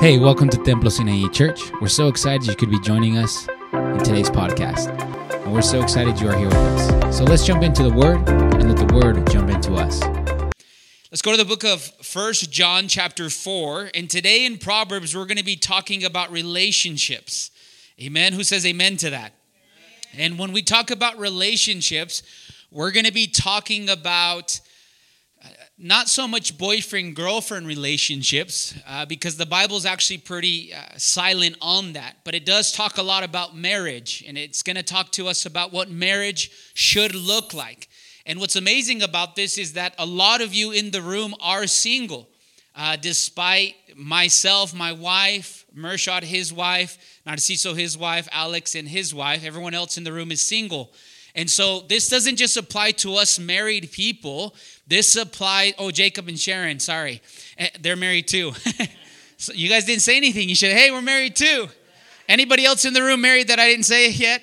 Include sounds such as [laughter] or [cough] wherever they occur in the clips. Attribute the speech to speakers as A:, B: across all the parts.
A: Hey, welcome to Templo Sinaí Church. We're so excited you could be joining us in today's podcast. And we're so excited you are here with us. So let's jump into the Word and let the Word jump into us.
B: Let's go to the book of First John chapter 4. And today in Proverbs, we're going to be talking about relationships. Amen. Who says amen to that? Amen. And when we talk about relationships, we're going to be talking about not so much boyfriend girlfriend relationships uh, because the bible is actually pretty uh, silent on that. But it does talk a lot about marriage and it's going to talk to us about what marriage should look like. And what's amazing about this is that a lot of you in the room are single uh, despite myself my wife mershad his wife narciso his wife alex and his wife. Everyone else in the room is single. And so this doesn't just apply to us married people. This applies, oh, Jacob and Sharon, sorry. Eh, they're married too. [laughs] so you guys didn't say anything. You should, hey, we're married too. Anybody else in the room married that I didn't say [laughs] yet?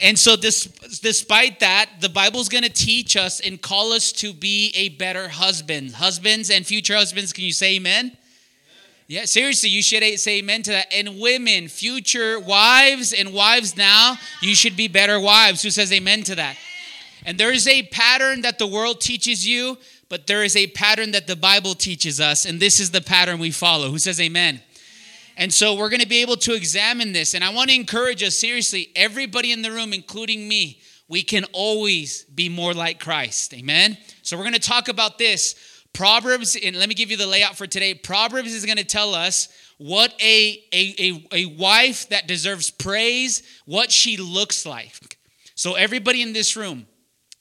B: and so, this, despite that, the Bible's going to teach us and call us to be a better husband. Husbands and future husbands, can you say amen? Yeah, seriously, you should say amen to that. And women, future wives and wives now, you should be better wives. Who says amen to that? And there is a pattern that the world teaches you, but there is a pattern that the Bible teaches us, and this is the pattern we follow. Who says amen? And so we're going to be able to examine this. And I want to encourage us seriously, everybody in the room, including me, we can always be more like Christ. Amen? So we're going to talk about this Proverbs, and let me give you the layout for today. Proverbs is going to tell us what a, a, a, a wife that deserves praise, what she looks like. So, everybody in this room,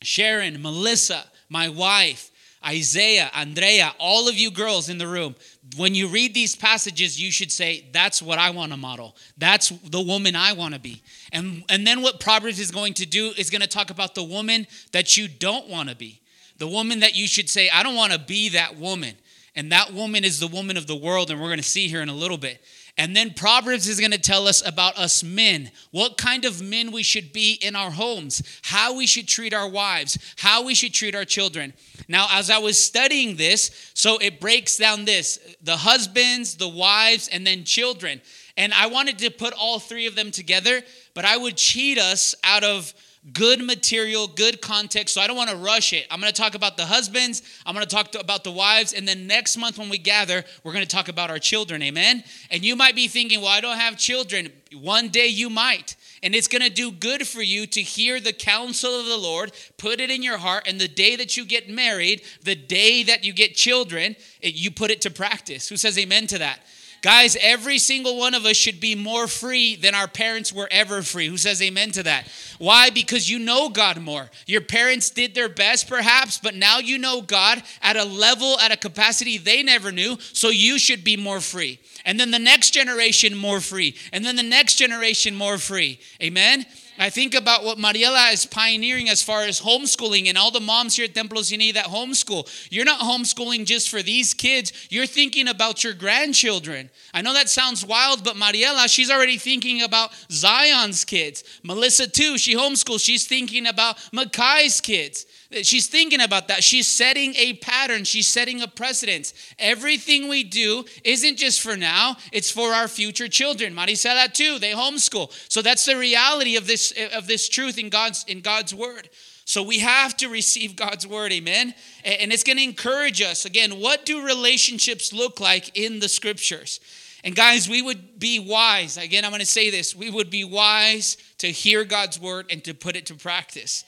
B: Sharon, Melissa, my wife, Isaiah, Andrea, all of you girls in the room, when you read these passages, you should say, That's what I want to model. That's the woman I want to be. And, and then what Proverbs is going to do is going to talk about the woman that you don't want to be. The woman that you should say, I don't want to be that woman. And that woman is the woman of the world, and we're going to see here in a little bit. And then Proverbs is going to tell us about us men, what kind of men we should be in our homes, how we should treat our wives, how we should treat our children. Now, as I was studying this, so it breaks down this the husbands, the wives, and then children. And I wanted to put all three of them together, but I would cheat us out of good material, good context. So I don't want to rush it. I'm going to talk about the husbands, I'm going to talk about the wives, and then next month when we gather, we're going to talk about our children. Amen. And you might be thinking, well, I don't have children. One day you might. And it's going to do good for you to hear the counsel of the Lord, put it in your heart, and the day that you get married, the day that you get children, it, you put it to practice. Who says amen to that? Guys, every single one of us should be more free than our parents were ever free. Who says amen to that? Why? Because you know God more. Your parents did their best, perhaps, but now you know God at a level, at a capacity they never knew, so you should be more free. And then the next generation more free. And then the next generation more free. Amen? I think about what Mariela is pioneering as far as homeschooling and all the moms here at Templo Sinaí that homeschool. You're not homeschooling just for these kids, you're thinking about your grandchildren. I know that sounds wild, but Mariela, she's already thinking about Zion's kids. Melissa, too, she homeschools. She's thinking about Makai's kids. She's thinking about that. She's setting a pattern, she's setting a precedence. Everything we do isn't just for now, it's for our future children. Marisela too, they homeschool. So that's the reality of this of this truth in God's in God's word. So we have to receive God's word, amen? And it's going to encourage us. Again, what do relationships look like in the scriptures? And guys, we would be wise. Again, I'm going to say this. We would be wise to hear God's word and to put it to practice.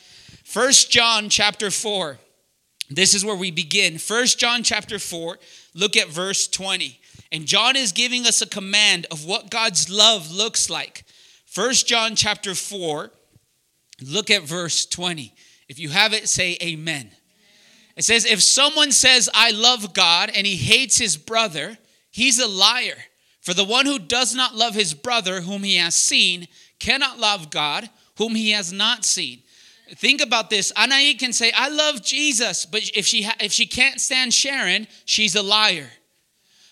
B: First John chapter 4. This is where we begin. First John chapter 4, look at verse 20. And John is giving us a command of what God's love looks like. First John chapter 4, look at verse 20. If you have it, say amen. It says, If someone says, I love God, and he hates his brother, he's a liar. For the one who does not love his brother whom he has seen cannot love God whom he has not seen. Think about this. Anai can say, I love Jesus, but if she, ha- if she can't stand Sharon, she's a liar.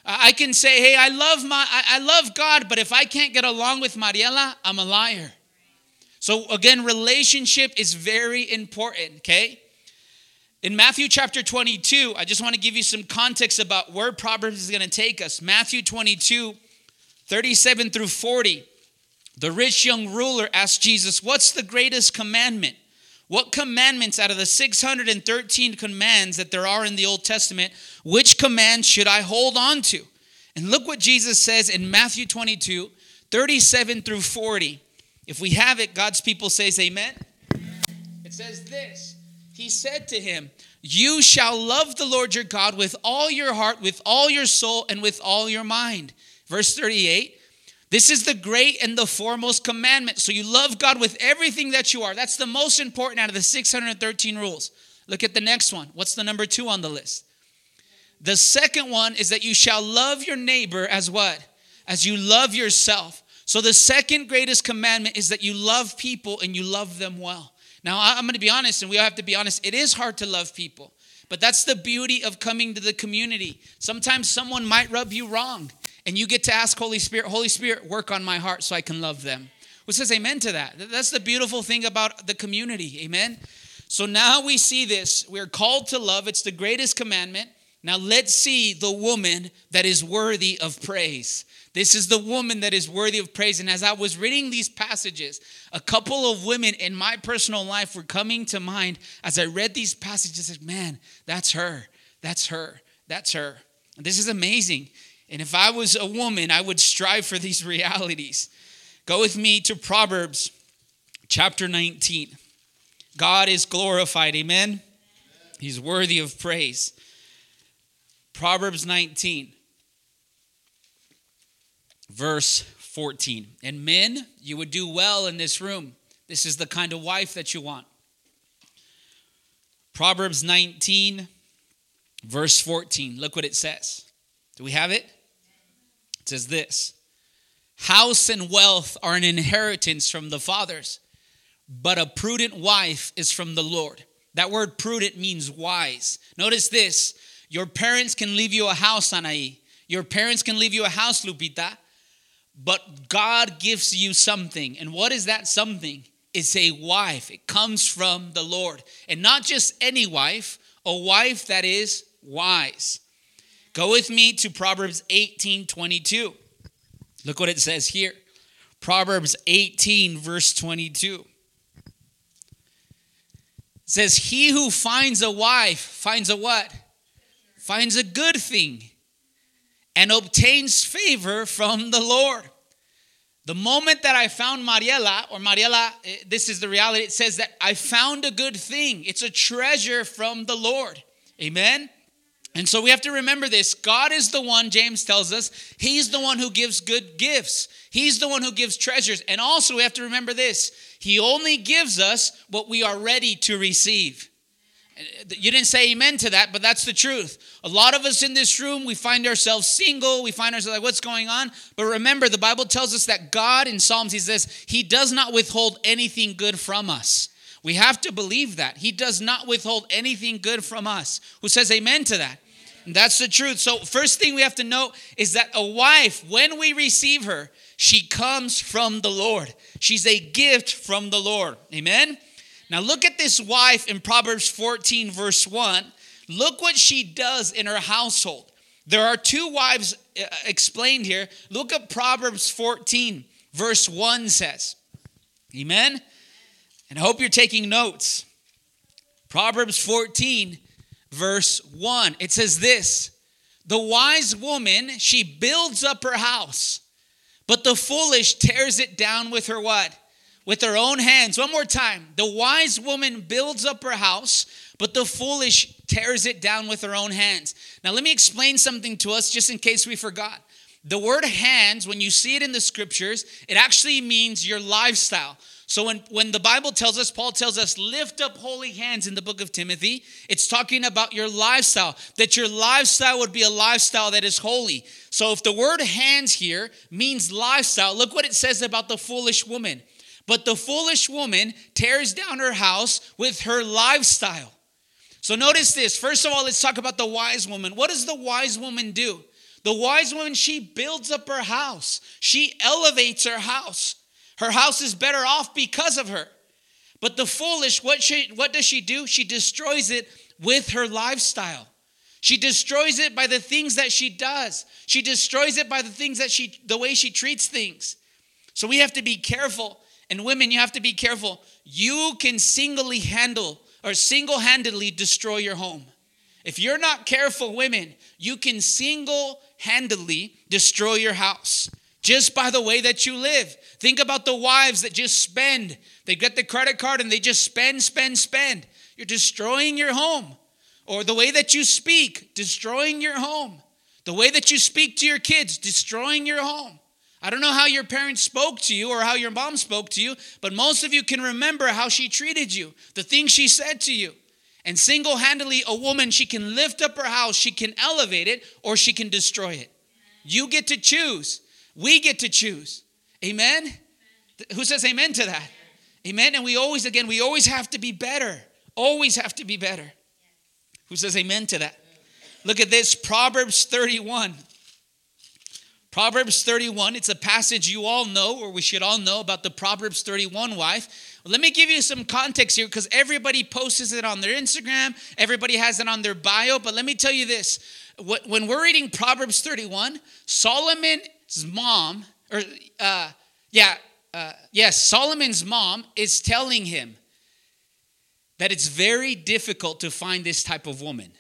B: I can say, hey, I love, my, I, I love God, but if I can't get along with Mariela, I'm a liar. So again, relationship is very important, okay? In Matthew chapter 22, I just want to give you some context about where Proverbs is going to take us. Matthew 22, 37 through 40. The rich young ruler asked Jesus, What's the greatest commandment? What commandments out of the 613 commands that there are in the Old Testament, which command should I hold on to? And look what Jesus says in Matthew 22, 37 through 40. If we have it, God's people says amen. It says this He said to him, You shall love the Lord your God with all your heart, with all your soul, and with all your mind. Verse 38 This is the great and the foremost commandment. So you love God with everything that you are. That's the most important out of the 613 rules. Look at the next one. What's the number two on the list? The second one is that you shall love your neighbor as what? As you love yourself. So the second greatest commandment is that you love people and you love them well. Now, I'm going to be honest, and we all have to be honest. It is hard to love people, but that's the beauty of coming to the community. Sometimes someone might rub you wrong, and you get to ask Holy Spirit, Holy Spirit, work on my heart so I can love them. Who says amen to that? That's the beautiful thing about the community. Amen. So now we see this. We're called to love, it's the greatest commandment. Now let's see the woman that is worthy of praise. This is the woman that is worthy of praise. And as I was reading these passages, a couple of women in my personal life were coming to mind as I read these passages. Like, man, that's her. That's her. That's her. And this is amazing. And if I was a woman, I would strive for these [laughs] realities. Go with me to Proverbs chapter 19. God is glorified. Amen. He's worthy of praise. Proverbs 19, verse 14. And men, you would do well in this room. This is the kind of wife that you want. Proverbs 19, verse 14. Look what it says. Do we have it? It says this House and wealth are an inheritance from the fathers, but a prudent wife is from the Lord. That word prudent means wise. Notice this your parents can leave you a house, Anaí. Your parents can leave you a house, Lupita. But God gives you something. And what is that something? It's a wife. It comes from the Lord. And not just any wife, a wife that is wise. Go with me to Proverbs 18 22. Look what it says here. Proverbs 18, verse 22. It says, He who finds a wife finds a what? finds a good thing and obtains favor from the Lord. The moment that I found Mariela, or Mariela, eh, this is the reality, it says that I found a good thing. It's a treasure from the Lord. Amen? And so we have to remember this. God is the one, James tells us, He's the one who gives good gifts. He's the one who gives treasures. And also we have to remember this He only gives us what we are ready to receive. You didn't say amen to that, but that's the truth. A lot of us in this room, we find ourselves single. We find ourselves like, what's going on? But remember, the Bible tells us that God in Psalms, He says, He does not withhold anything good from us. We have to believe that. He does not withhold anything good from us. Who says amen to that? That's the truth. So, first thing we have to know is that a wife, when we receive her, she comes from the Lord. She's a gift from the Lord. Amen? Now, look at this wife in Proverbs 14, verse 1. Look what she does in her household. There are two wives uh, explained here. Look at Proverbs 14, verse 1 says. Amen? And I hope you're taking notes. Proverbs 14, verse 1. It says this The wise woman, she builds up her house, but the foolish tears it down with her what? with her own hands. One more time. The wise woman builds up her house, but the foolish tears it down with her own hands. Now, let me explain something to us just in case we forgot. The word hands, when you see it in the scriptures, it actually means your lifestyle. So when, when the Bible tells us, Paul tells us, lift up holy hands in the book of Timothy, it's talking about your lifestyle, that your lifestyle would be a lifestyle that is holy. So if the word hands here means lifestyle, look what it says about the foolish woman. But the foolish woman tears down her house with her lifestyle. So notice this. First of all, let's talk about the wise woman. What does the wise woman do? The wise woman, she builds up her house, she elevates her house. Her house is better off because of her. But the foolish, what, she, what does she do? She destroys it with her lifestyle. She destroys it by the things that she does. She destroys it by the things that she the way she treats things. So we have to be careful. And women, you have to be careful. You can singly handle or single-handedly destroy your home. If you're not careful, women, you can single-handedly destroy your house just by the way that you live. Think about the wives that just spend. They get the credit card and they just spend, spend, spend. You're destroying your home. Or the way that you speak, destroying your home. The way that you speak to your kids, destroying your home. I don't know how your parents spoke to you or how your mom spoke to you, but most of you can remember how she treated you, the things she said to you. And single handedly, a woman, she can lift up her house, she can elevate it, or she can destroy it. You get to choose. We get to choose. Amen? Who says amen to that? Amen. And we always, again, we always have to be better. Always have to be better. Who says amen to that? Look at this Proverbs 31. Proverbs 31, it's a passage you all know, or we should all know about the Proverbs 31 wife. Let me give you some context here because everybody posts it on their Instagram, everybody has it on their bio. But let me tell you this when we're reading Proverbs 31, Solomon's mom, or uh, yeah, uh, yes, Solomon's mom is telling him that it's very difficult to find this type of woman.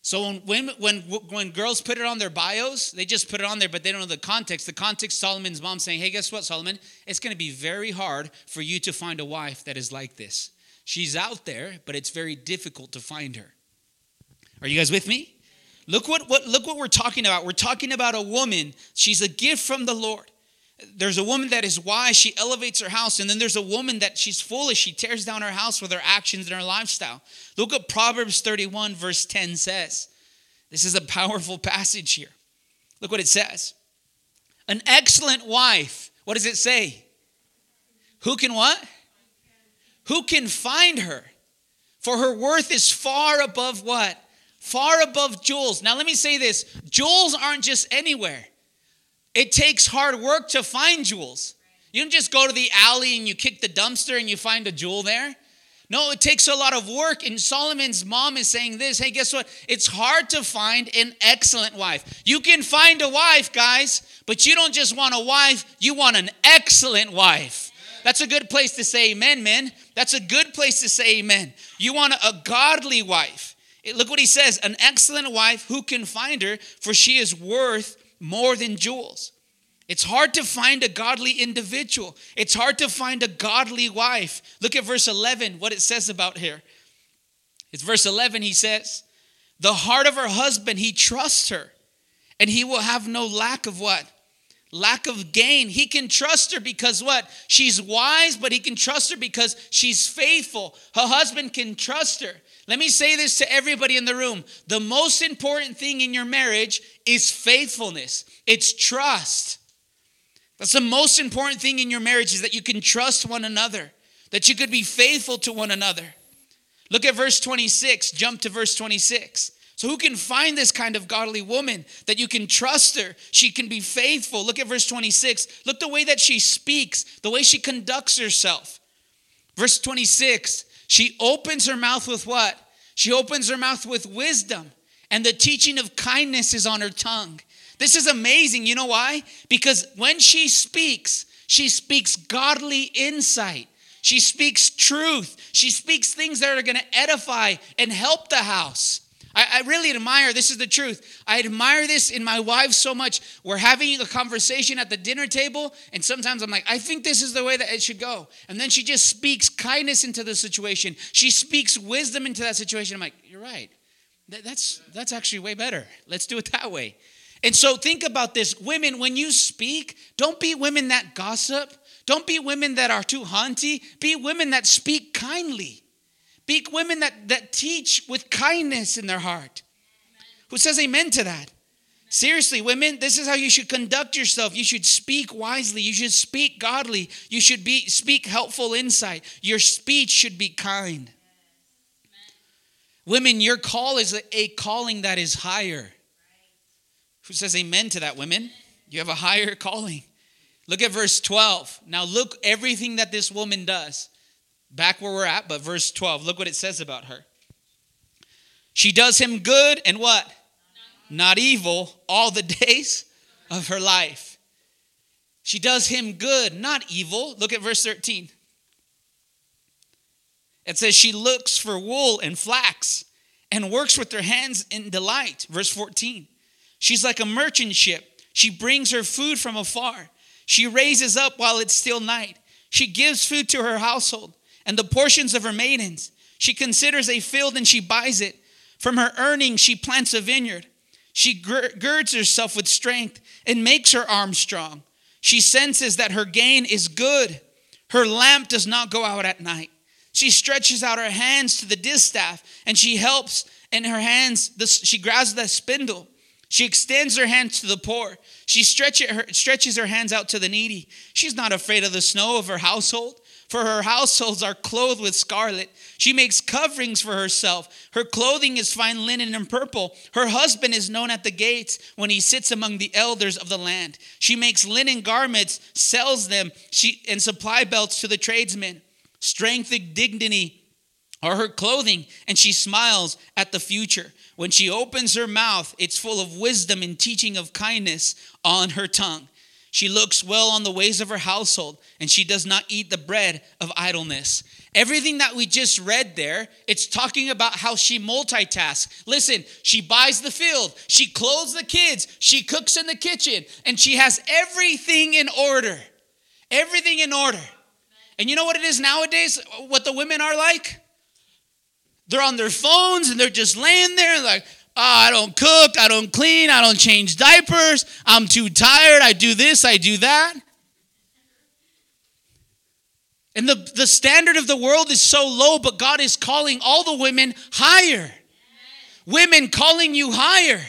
B: So when, when, when girls put it on their bios, they just put it on there, but they don't know the context. The context, Solomon's mom saying, hey, guess what, Solomon? It's going to be very hard for you to find a wife that is like this. She's out there, but it's very difficult to find her. Are you guys with me? Look what, what, look what we're talking about. We're talking about a woman. She's a gift from the Lord. There's a woman that is wise, she elevates her house, and then there's a woman that she's foolish, she tears down her house with her actions and her lifestyle. Look at Proverbs 31, verse 10 says. This is a powerful passage here. Look what it says. An excellent wife, what does it say? Who can what? Who can find her? For her worth is far above what? Far above jewels. Now, let me say this jewels aren't just anywhere. It takes hard work to find jewels. You don't just go to the alley and you kick the dumpster and you find a jewel there. No, it takes a lot of work. And Solomon's mom is saying this hey, guess what? It's hard to find an excellent wife. You can find a wife, guys, but you don't just want a wife, you want an excellent wife. That's a good place to say amen, men. That's a good place to say amen. You want a godly wife. Look what he says an excellent wife, who can find her? For she is worth more than jewels. It's hard to find a godly individual. It's hard to find a godly wife. Look at verse 11, what it says about here. It's verse 11, he says, The heart of her husband, he trusts her, and he will have no lack of what? Lack of gain. He can trust her because what? She's wise, but he can trust her because she's faithful. Her husband can trust her. Let me say this to everybody in the room. The most important thing in your marriage is faithfulness, it's trust. That's the most important thing in your marriage is that you can trust one another, that you could be faithful to one another. Look at verse 26, jump to verse 26. So, who can find this kind of godly woman that you can trust her? She can be faithful. Look at verse 26. Look the way that she speaks, the way she conducts herself. Verse 26 she opens her mouth with what? She opens her mouth with wisdom, and the teaching of kindness is on her tongue. This is amazing. You know why? Because when she speaks, she speaks godly insight. She speaks truth. She speaks things that are going to edify and help the house. I, I, really admire, this is the truth. I admire this in my wife so much. We're having a conversation at the dinner table, and sometimes I'm like, I think this is the way that it should go. And then she just speaks kindness into the situation. She speaks wisdom into that situation. I'm like, you're right. That, that's, that's actually way better. Let's do it that way. And so think about this. Women, when you speak, don't be women that gossip. Don't be women that are too hunty. Be women that speak kindly. Be women that, that teach with kindness in their heart. Who says amen to that? Seriously, women, this is how you should conduct yourself. You should speak wisely. You should speak godly. You should be speak helpful insight. Your speech should be kind. Women, your call is a, a calling that is higher. Who says amen to that, women? You have a higher calling. Look at verse 12. Now, look everything that this woman does back where we're at, but verse 12, look what it says about her. She does him good and what? Not evil all the [laughs] days of her life. She does him good, not evil. Look at verse 13. It says, She looks for wool and flax and works with her hands in delight. Verse 14. She's like a merchant ship. She brings her food from afar. She raises up while it's still night. She gives food to her household and the portions of her maidens. She considers a field and she buys it. From her earnings, she plants a vineyard. She girds herself with strength and makes her arm strong. She senses that her gain is good. Her lamp does not go out at night. She stretches out her hands to the distaff and she helps in her hands. She grabs the spindle. She extends her hands to the poor. She stretches her hands out to the needy. She's not afraid of the snow of her household for her households are clothed with scarlet. She makes coverings for herself. Her clothing is fine linen and purple. Her husband is known at the gates when he sits among the elders of the land. She makes linen garments, sells them, she, and supply belts to the tradesmen. Strength and dignity are her clothing, and she smiles at the future. When she opens her mouth, it's full of wisdom and teaching of kindness on her tongue. She looks well on the ways of her household, and she does not eat the bread of idleness. Everything that we just read there, it's talking about how she multitasks. Listen, she buys the field, she clothes the kids, she cooks in the kitchen, and she has everything in order. Everything in order. And you know what it is nowadays? What the women are like? They're on their phones and they're just laying there like, Oh, I don't cook, I don't clean, I don't change diapers, I'm too tired, I do this, I do that. And the, the standard of the world is so low, but God is calling all the women higher. Women calling you higher.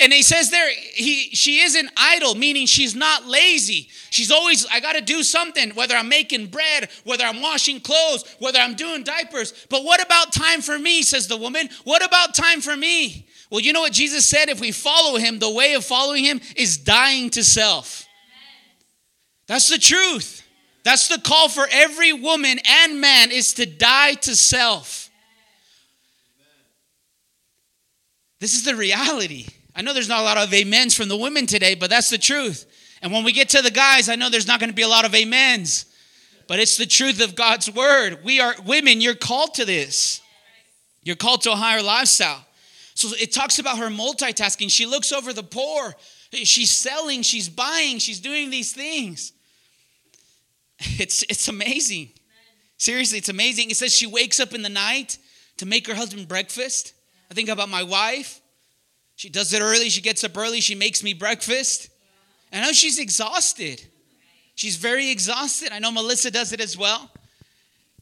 B: And he says there, he, she isn't idle, meaning she's not lazy. She's always, I got to do something, whether I'm making bread, whether I'm washing clothes, whether I'm doing diapers. But what about time for me, says the woman? What about time for me? Well, you know what Jesus said? If we follow him, the way of following him is dying to self. That's the truth. That's the call for every woman and man is to die to self. This is the reality. I know there's not a lot of amens from the women today, but that's the truth. And when we get to the guys, I know there's not going to be a lot of amens, but it's the truth of God's word. We are women, you're called to this. You're called to a higher lifestyle. So it talks about her multitasking. She looks over the poor. She's selling, she's buying, she's doing these things. It's it's amazing. Seriously, it's amazing. It says she wakes up in the night to make her husband breakfast. I think about my wife. She does it early, she gets up early, she makes me breakfast. I know she's exhausted. She's very exhausted. I know Melissa does it as well.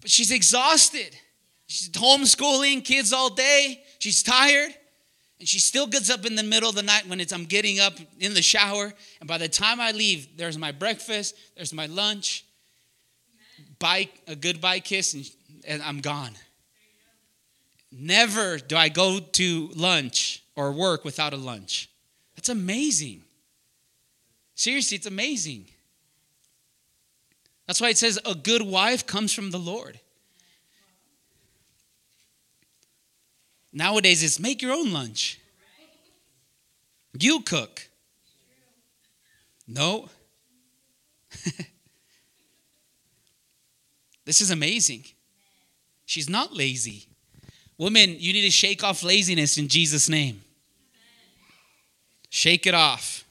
B: But she's exhausted. She's homeschooling kids all day. She's tired. And she still gets up in the middle of the night when it's I'm getting up in the shower. And by the time I leave, there's my breakfast, there's my lunch, bye, a goodbye kiss, and, and I'm gone. Never do I go to lunch or work without a lunch. That's amazing. Seriously, it's amazing. That's why it says a good wife comes from the Lord. Nowadays, it's make your own lunch. You cook. No. [laughs] this is amazing. She's not lazy. Women, you need to shake off laziness in Jesus' name. Shake it off.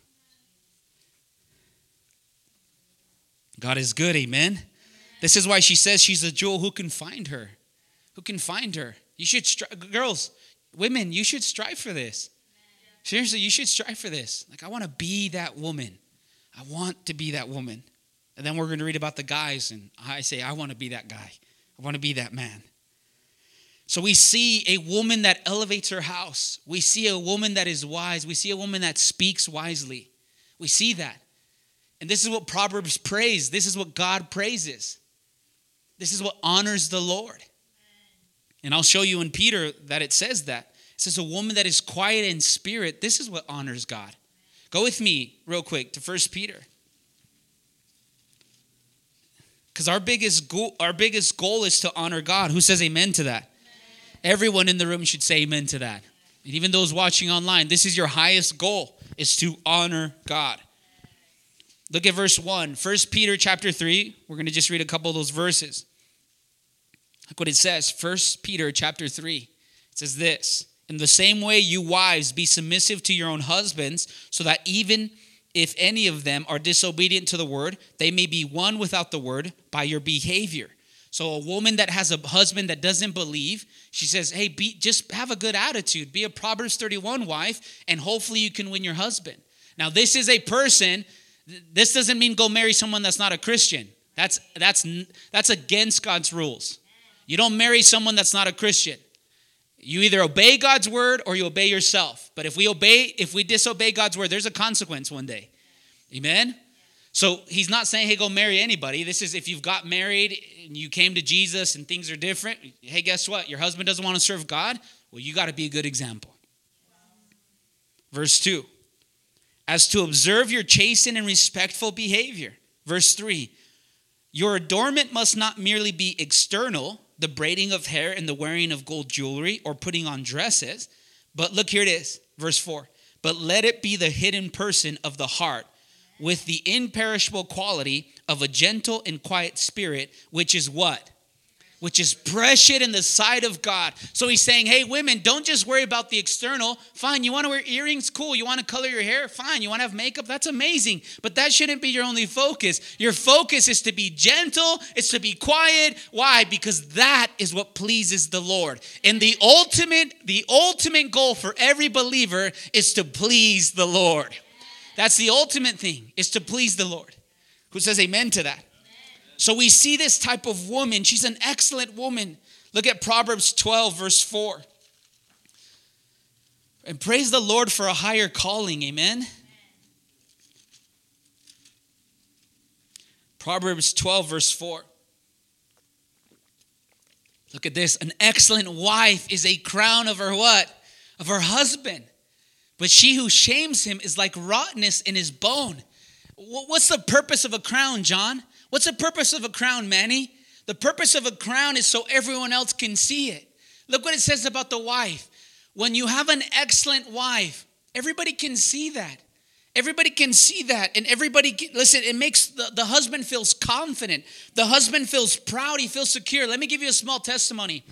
B: God is good, amen. This is why she says she's a jewel. Who can find her? Who can find her? You should, stri- girls, women, you should strive for this. Seriously, you should strive for this. Like, I want to be that woman. I want to be that woman. And then we're going to read about the guys, and I say, I want to be that guy. I want to be that man. So we see a woman that elevates her house. We see a woman that is wise. We see a woman that speaks wisely. We see that. And this is what Proverbs praise. This is what God praises. This is what honors the Lord. And I'll show you in Peter that it says that. It says, A woman that is quiet in spirit, this is what honors God. Go with me real quick to First Peter. Because our biggest goal, our biggest goal is to honor God. Who says amen to that? Everyone in the room should say amen to that. And even those watching online, this is your highest goal is to honor God. Look at verse 1. 1 Peter chapter 3. We're going to just read a couple of those verses. Look what it says. 1 Peter chapter 3. It says this In the same way, you wives, be submissive to your own husbands, so that even if any of them are disobedient to the word, they may be won without the word by your behavior. So a woman that has a husband that doesn't believe, she says, "Hey, be, just have a good attitude. Be a Proverbs 31 wife and hopefully you can win your husband." Now, this is a person this doesn't mean go marry someone that's not a Christian. That's that's that's against God's rules. You don't marry someone that's not a Christian. You either obey God's word or you obey yourself. But if we obey, if we disobey God's word, there's a consequence one day. Amen? So he's not saying, hey, go marry anybody. This is if you've got married and you came to Jesus and things are different. Hey, guess what? Your husband doesn't want to serve God. Well, you got to be a good example. Verse 2 as to observe your chastened and respectful behavior. Verse 3 Your adornment must not merely be external, the braiding of hair and the wearing of gold jewelry or putting on dresses, but look, here it is, verse 4 But let it be the hidden person of the heart with the imperishable quality of a gentle and quiet spirit, which is what? which is precious in the sight of God. So he's saying, hey, women, don't just worry about the external. Fine, you want to wear earrings? Cool. You want to color your hair? Fine. You want to have makeup? That's amazing. But that shouldn't be your only focus. Your focus is to be gentle, it's to be quiet. Why? Because that is what pleases the Lord. And the ultimate, the ultimate goal for every believer is to please the Lord. That's the ultimate thing, is to please the Lord. Who says amen to that? So we see this type of woman. She's an excellent woman. Look at Proverbs 12, verse 4. And praise the Lord for a higher calling. Amen. Proverbs 12, verse 4. Look at this. An excellent wife is a crown of her what? Of her husband. But she who shames him is like rottenness in his bone. What's the purpose of a crown, John? What's the purpose of a crown, Manny? The purpose of a crown is so everyone else can see it. Look what it says about the wife. When you have an excellent wife, everybody can see that. Everybody can see that. And everybody, can, listen, it makes the, the husband feels confident. The husband feels proud. He feels secure. Let me give you a small testimony.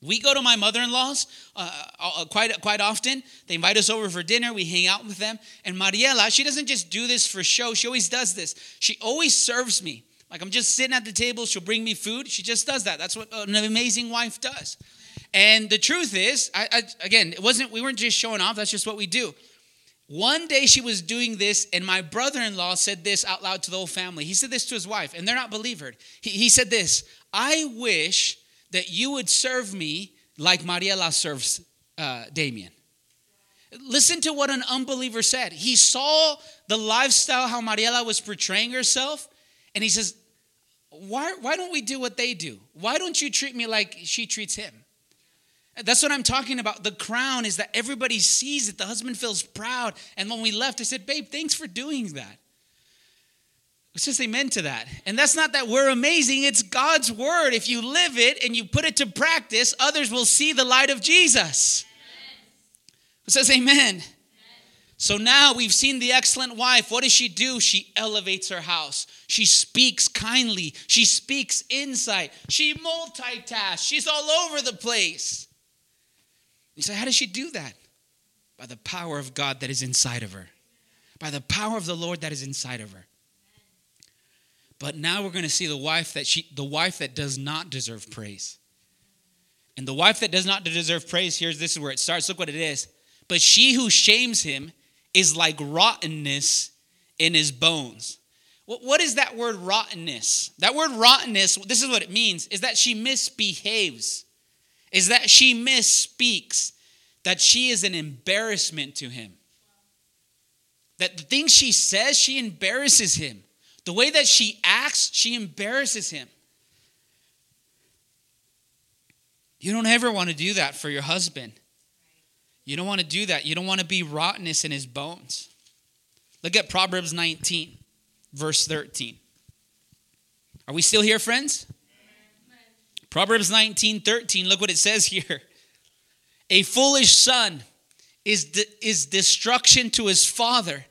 B: We go to my mother-in-law's uh, uh, quite quite often. They invite us over for dinner. We hang out with them. And Mariela, she doesn't just do this for show. She always does this. She always serves me. Like I'm just sitting at the table, she'll bring me food. She just does that. That's what an amazing wife does. And the truth is, I, I, again, it wasn't. We weren't just showing off. That's just what we do. One day she was doing this, and my brother-in-law said this out loud to the whole family. He said this to his wife, and they're not believered. He, he said this: "I wish that you would serve me like Mariela serves uh, Damien." Listen to what an unbeliever said. He saw the lifestyle how Mariela was portraying herself, and he says, why, why don't we do what they do? Why don't you treat me like she treats him? That's what I'm talking about. The crown is that everybody sees it. The husband feels proud. And when we left, I said, Babe, thanks for doing that. It's just amen to that. And that's not that we're amazing, it's God's word. If you live it and you put it to practice, others will see the light of Jesus. It says amen. So now we've seen the excellent wife. What does she do? She elevates her house. She speaks kindly. She speaks insight. She multitasks. She's all over the place. You say, how does she do that? By the power of God that is inside of her, by the power of the Lord that is inside of her. But now we're going to see the wife that she, the wife that does not deserve praise. And the wife that does not deserve praise, here's this is where it starts. Look what it is. But she who shames him is like rottenness in his bones. What, What is that word rottenness? That word rottenness, this is what it means, is that she misbehaves, is that she misspeaks, that she is an embarrassment to him. That the things she says, she embarrasses him. The way that she acts, she embarrasses him. You don't ever want to do that for your husband. You don't want to do that. You don't want to be rottenness in his bones. Look at Proverbs 19, verse 13. Are we still here, friends? Proverbs 19, 13. Look what it says here. A foolish son is, de- is destruction to his father,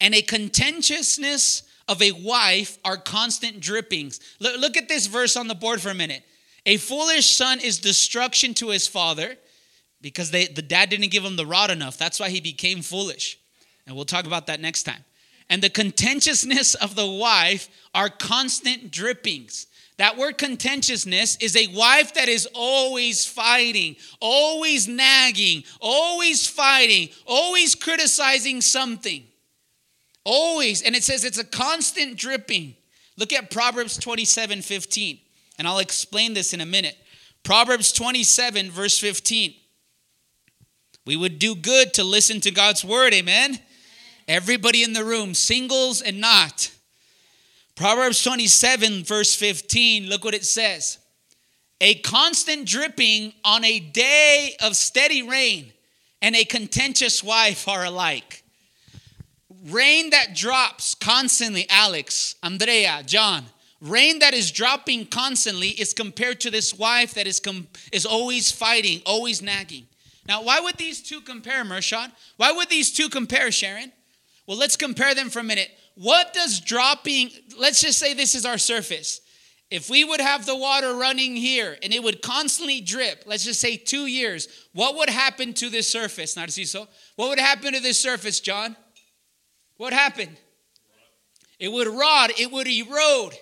B: and a contentiousness of a wife are constant drippings. Look, look at this verse on the board for a minute. A foolish son is destruction to his father because they, the dad didn't give him the rod enough. That's why he became foolish. And we'll talk about that next time. And the contentiousness of the wife are constant drippings. That word contentiousness is a wife that is always fighting, always nagging, always fighting, always criticizing something. Always. And it says it's a constant dripping. Look at Proverbs 27 15. And I'll explain this in a minute. Proverbs 27, verse 15. We would do good to listen to God's word. Amen. Everybody in the room, singles and not. Proverbs 27, verse 15, look what it says. A constant dripping on a day of steady rain and a contentious wife are alike. Rain that drops constantly, Alex, Andrea, John, rain that is dropping constantly is compared to this wife that is, com- is always fighting, always nagging. Now, why would these two compare, Mershad? Why would these two compare, Sharon? Well, let's compare them for a minute. What does dropping, let's just say this is our surface. If we would have the water running here and it would constantly drip, let's just say two years, what would happen to this surface, Narciso? What would happen to this surface, John? What happened? It would rot, it would erode.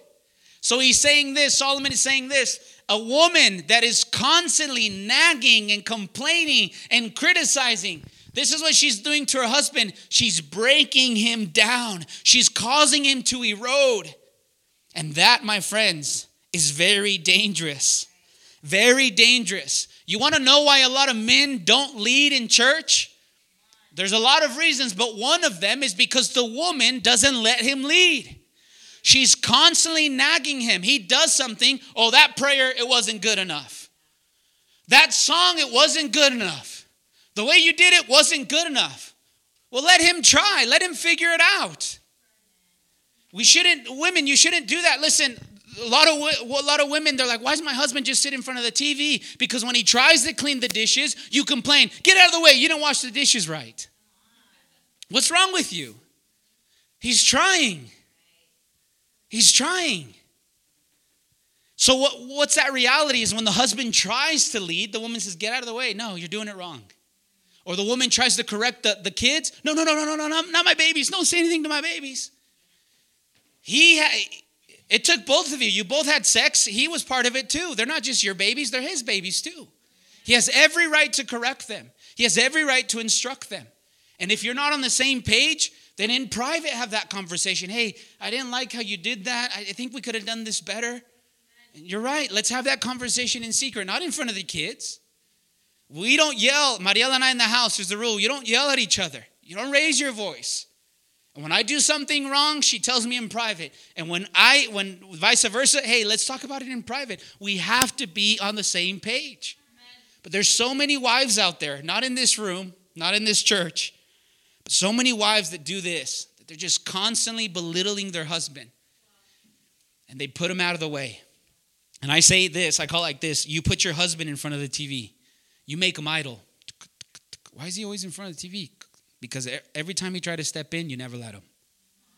B: So he's saying this, Solomon is saying this a woman that is constantly nagging and complaining and criticizing. This is what she's doing to her husband. She's breaking him down, she's causing him to erode. And that, my friends, is very dangerous. Very dangerous. You want to know why a lot of men don't lead in church? There's a lot of reasons, but one of them is because the woman doesn't let him lead. She's constantly nagging him. He does something. Oh, that prayer, it wasn't good enough. That song, it wasn't good enough. The way you did it wasn't good enough. Well, let him try, let him figure it out. We shouldn't, women, you shouldn't do that. Listen, a lot of a lot of women they're like why does my husband just sit in front of the tv because when he tries to clean the dishes you complain get out of the way you didn't wash the dishes right what's wrong with you? He's trying. He's trying. So what, what's that reality is when the husband tries to lead the woman says get out of the way. No you're doing it wrong. Or the woman tries to correct the, the kids. No no no no no no not, my babies. Don't say anything to my babies. He ha- it took both of you. You both had sex. He was part of it too. They're not just your babies, they're his babies too. He has every right to correct them, he has every right to instruct them. And if you're not on the same page, then in private have that conversation. Hey, I didn't like how you did that. I think we could have done this better. And you're right. Let's have that conversation in secret, not in front of the kids. We don't yell. Mariela and I in the house, is the rule. You don't yell at each other. You don't raise your voice. And when I do something wrong, she tells me in private. And when I, when vice versa, hey, let's talk about it in private. We have to be on the same page. Amen. But there's so many wives out there, not in this room, not in this church, but so many wives that do this, that they're just constantly belittling their husband. And they put him out of the way. And I say this, I call it like this you put your husband in front of the TV, you make him idle. Why is he always in front of the TV? Because every time he tried to step in, you never let him.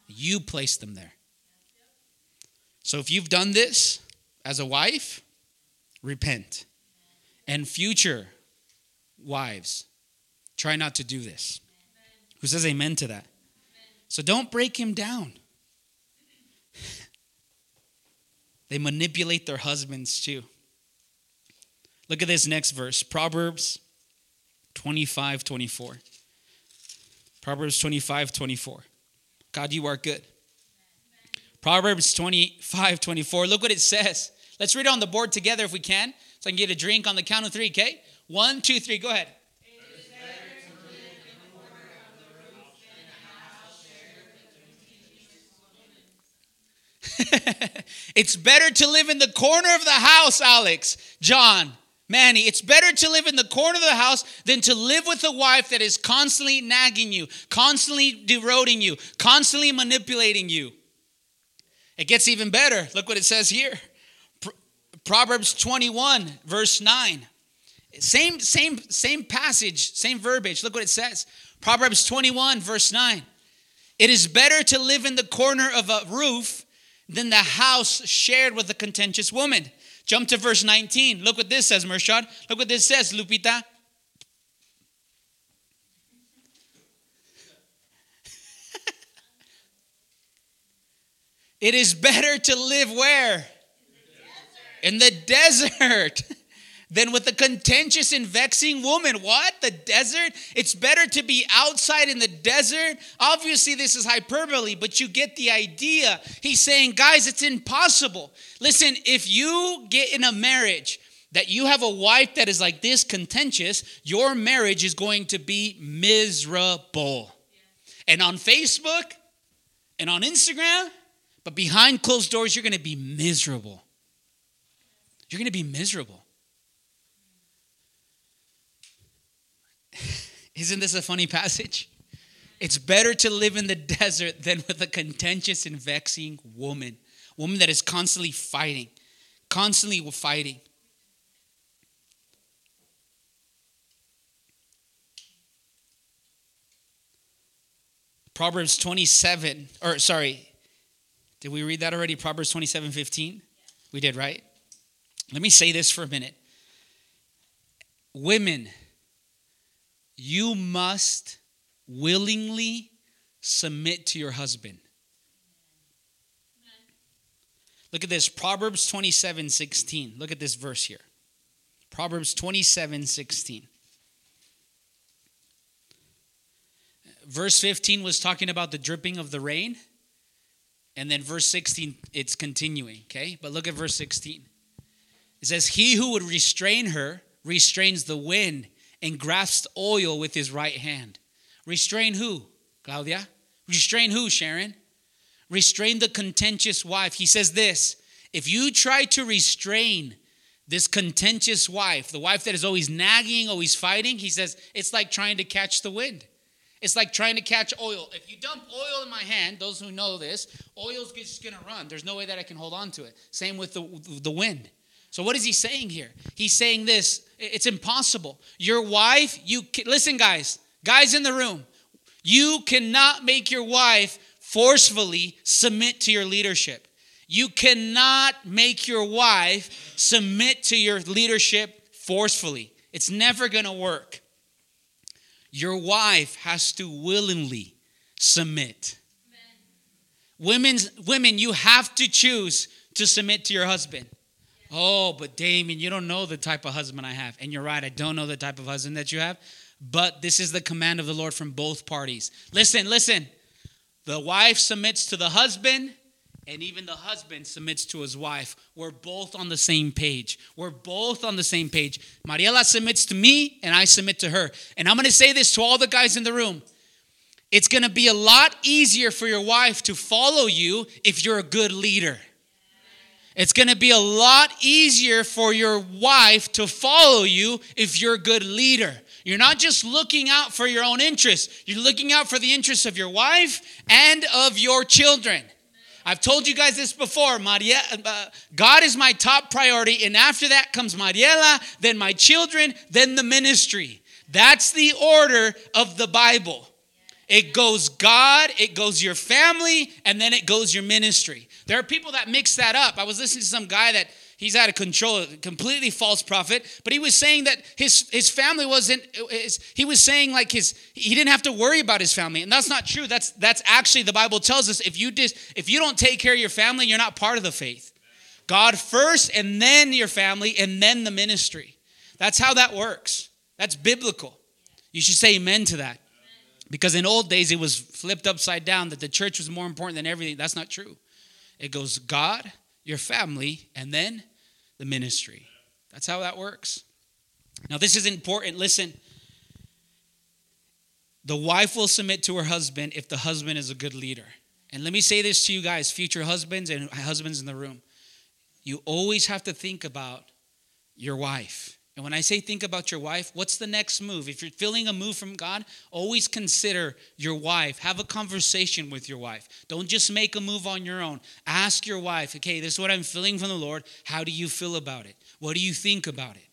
B: You placed them there. So if you've done this as a wife, repent. And future wives, try not to do this. Who says amen to that? So don't break him down. [laughs] they manipulate their husbands too. Look at this next verse Proverbs 25 24. Proverbs 25, 24. God, you are good. Proverbs 25, 24. Look what it says. Let's read it on the board together if we can, so I can get a drink on the count of three, okay? One, two, three, go ahead. [laughs] it's better to live in the corner of the house, Alex, John, Manny, it's better to live in the corner of the house than to live with a wife that is constantly nagging you, constantly deroding you, constantly manipulating you. It gets even better. Look what it says here Proverbs 21, verse 9. Same, same, same passage, same verbiage. Look what it says. Proverbs 21, verse 9. It is better to live in the corner of a roof than the house shared with a contentious woman. Jump to verse 19. Look what this says, Mershad. Look what this says, Lupita. [laughs] it is better to live where? In the desert. In the desert. [laughs] than with a contentious and vexing woman. What? The desert? It's better to be outside in the desert. Obviously, this is hyperbole, but you get the idea. He's saying, guys, it's impossible. Listen, if you get in a marriage, that you have a wife that is like this contentious, your marriage is going to be miserable. And on Facebook and on Instagram, but behind closed doors, you're going to be miserable. You're going to be miserable. Isn't this a funny passage? It's better to live in the desert than with a contentious and vexing woman. Woman that is constantly fighting, constantly fighting. Proverbs 27, or sorry, did we read that already? Proverbs 27 15? We did, right? Let me say this for a minute. Women, you must willingly submit to your husband. Look at this Proverbs 27 16. Look at this verse here. Proverbs 27 16. Verse 15 was talking about the dripping of the rain. And then verse 16, it's continuing, okay? But look at verse 16. It says, He who would restrain her restrains the wind and grasped oil with his right hand. Restrain who, Claudia? Restrain who, Sharon? Restrain the contentious wife. He says this if you try to restrain this contentious wife, the wife that is always nagging, always fighting, he says it's like trying to catch the wind. It's like trying to catch oil. If you dump oil in my hand, those who know this, oil's just gonna run. There's no way that I can hold on to it. Same with the, the wind. So what is he saying here? He's saying this, it's impossible. Your wife, you listen guys, guys in the room, you cannot make your wife forcefully submit to your leadership. You cannot make your wife submit to your leadership forcefully. It's never going to work. Your wife has to willingly submit. Women's, women, you have to choose to submit to your husband. Oh, but Damien, you don't know the type of husband I have. And you're right, I don't know the type of husband that you have. But this is the command of the Lord from both parties. Listen, listen. The wife submits to the husband, and even the husband submits to his wife. We're both on the same page. We're both on the same page. Mariela submits to me, and I submit to her. And I'm going to say this to all the guys in the room. It's going to be a lot easier for your wife to follow you if you're a good leader. It's going to be a lot easier for your wife to follow you if you're a good leader. You're not just looking out for your own interests, you're looking out for the interests of your wife and of your children. I've told you guys this before. Maria, uh, God is my top priority, and after that comes Mariela, then my children, then the ministry. That's the order of the Bible. It goes God, it goes your family, and then it goes your ministry. There are people that mix that up. I was listening to some guy that he's out of control, completely false prophet, but he was saying that his his family wasn't his, he was saying like his he didn't have to worry about his family. And that's not true. That's that's actually the Bible tells us if you dis, if you don't take care of your family, you're not part of the faith. God first and then your family and then the ministry. That's how that works. That's biblical. You should say amen to that. Because in old days it was flipped upside down that the church was more important than everything. That's not true. It goes God, your family, and then the ministry. That's how that works. Now, this is important. Listen, the wife will submit to her husband if the husband is a good leader. And let me say this to you guys, future husbands and husbands in the room. You always have to think about your wife. And when I say think about your wife, what's the next move? If you're feeling a move from God, always consider your wife. Have a conversation with your wife. Don't just make a move on your own. Ask your wife, okay, this is what I'm feeling from the Lord. How do you feel about it? What do you think about it?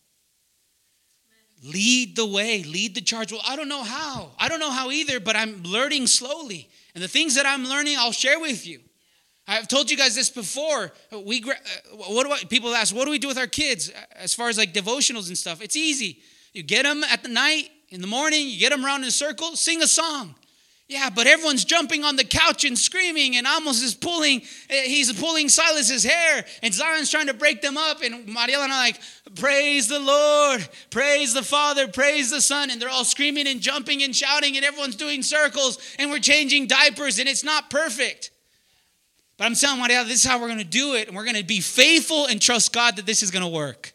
B: Lead the way, lead the charge. Well, I don't know how. I don't know how either, but I'm learning slowly. And the things that I'm learning, I'll share with you. I've told you guys this before. We uh, what do I, people ask, what do we do with our kids as far as like devotionals and stuff? It's easy. You get them at the night, in the morning, you get them around in a circle, sing a song. Yeah, but everyone's jumping on the couch and screaming, and Amos is pulling, eh, he's pulling Silas's hair, and Zion's trying to break them up. And Mariela and I like, praise the Lord, praise the Father, praise the Son. And they're all screaming and jumping and shouting, and everyone's doing circles, and we're changing diapers, and it's not perfect. But I'm telling Mariela, this is how we're gonna do it, and we're gonna be faithful and trust God that this is gonna work.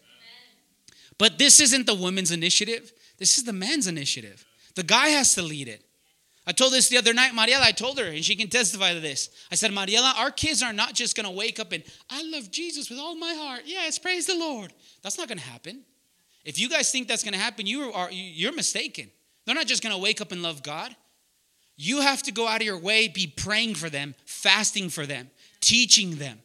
B: But this isn't the women's initiative, this is the man's initiative. The guy has to lead it. I told this the other night, Mariela, I told her, and she can testify to this. I said, Mariela, our kids are not just going to wake up and, I love Jesus with all my heart. Yes, praise the Lord. That's not going to happen. If you guys think that's going to happen, you are, you're mistaken. They're not just going to wake up and love God. You have to go out of your way, be praying for them, fasting for them, teaching them,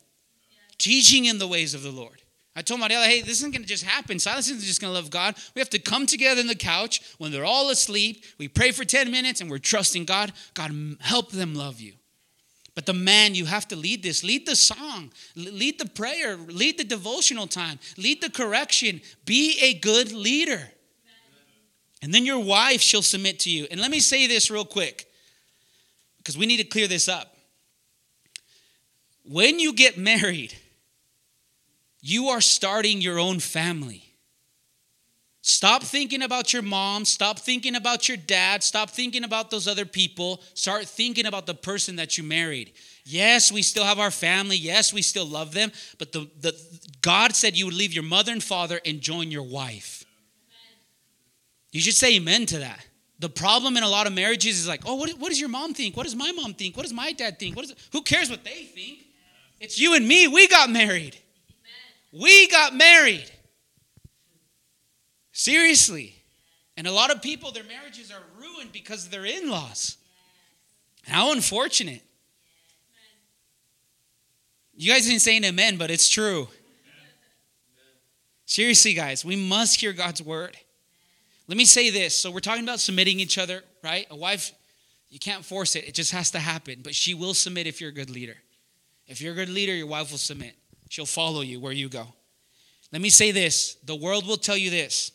B: teaching in the ways of the Lord. I told Mariela, hey, this isn't going to just happen. Silas isn't just going to love God. We have to come together in the couch when they're all asleep. We pray for 10 minutes and we're trusting God. God, help them love you. But the man, you have to lead this. Lead the song, lead the prayer, lead the devotional time, lead the correction. Be a good leader. And then your wife, she'll submit to you. And let me say this real quick because we need to clear this up. When you get married, you are starting your own family. Stop thinking about your mom. Stop thinking about your dad. Stop thinking about those other people. Start thinking about the person that you married. Yes, we still have our family. Yes, we still love them. But the, the, God said you would leave your mother and father and join your wife. You should say amen to that. The problem in a lot of marriages is like, oh, what, what does your mom think? What does my mom think? What does my dad think? What is, who cares what they think? It's you and me. We got married. We got married. Seriously. And a lot of people, their marriages are ruined because of their in laws. How unfortunate. You guys didn't say an amen, but it's true. Seriously, guys, we must hear God's word. Let me say this. So, we're talking about submitting each other, right? A wife, you can't force it, it just has to happen. But she will submit if you're a good leader. If you're a good leader, your wife will submit. She'll follow you where you go. Let me say this the world will tell you this.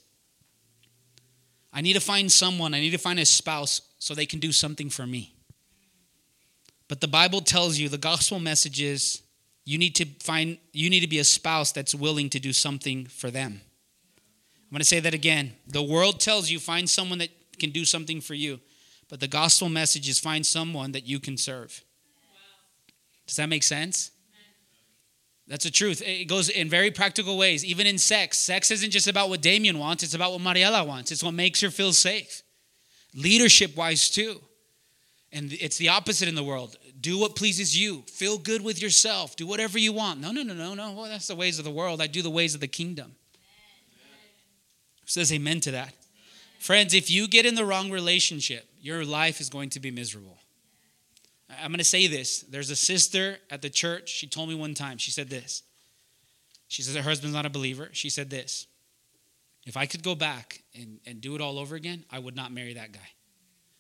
B: I need to find someone, I need to find a spouse so they can do something for me. But the Bible tells you the gospel message is you need to find you need to be a spouse that's willing to do something for them. I'm going to say that again. The world tells you find someone that can do something for you. But the gospel message is find someone that you can serve. Does that make sense? That's the truth. It goes in very practical ways, even in sex. Sex isn't just about what Damien wants, it's about what Mariela wants. It's what makes her feel safe. Leadership wise, too. And it's the opposite in the world. Do what pleases you. Feel good with yourself. Do whatever you want. No, no, no, no, no. Well, that's the ways of the world. I do the ways of the kingdom. Says amen to that? Friends, if you get in the wrong relationship, your life is going to be miserable. I'm going to say this. There's a sister at the church. She told me one time, she said this. She says her husband's not a believer. She said this If I could go back and, and do it all over again, I would not marry that guy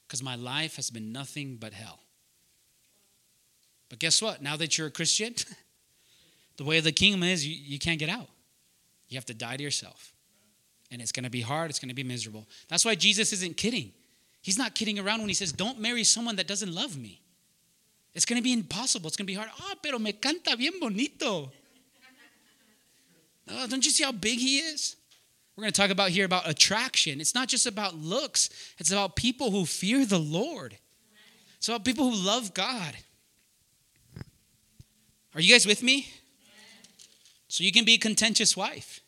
B: because my life has been nothing but hell. But guess what? Now that you're a Christian, [laughs] the way of the kingdom is you, you can't get out. You have to die to yourself. And it's going to be hard, it's going to be miserable. That's why Jesus isn't kidding. He's not kidding around when he says, Don't marry someone that doesn't love me. It's going to be impossible. It's going to be hard. Ah, pero me canta bien bonito. Oh, don't you see how big he is? We're going to talk about here about attraction. It's not just about looks, it's about people who fear the Lord. It's about people who love God. Are you guys with me? So you can be a contentious wife.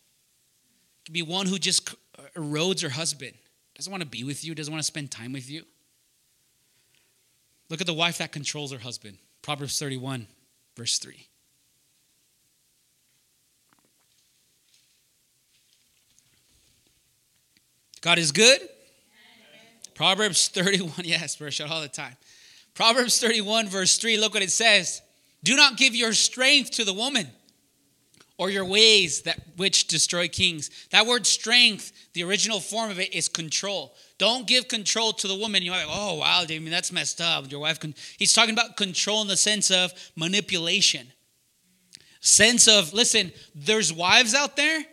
B: Be one who just erodes her husband, doesn't want to be with you, doesn't want to spend time with you. Look at the wife that controls her husband. Proverbs 31, verse 3. God is good. Proverbs 31, [laughs] yes, we're all the time. Proverbs 31, verse 3, look what it says. Do not give your strength to the woman, or your ways that which destroy kings. That word strength, the original form of it is control. Don't give control to the woman. You're like, oh wow, I mean that's messed up. Your wife can. He's talking about control in the sense of manipulation. Sense of listen. There's wives out there.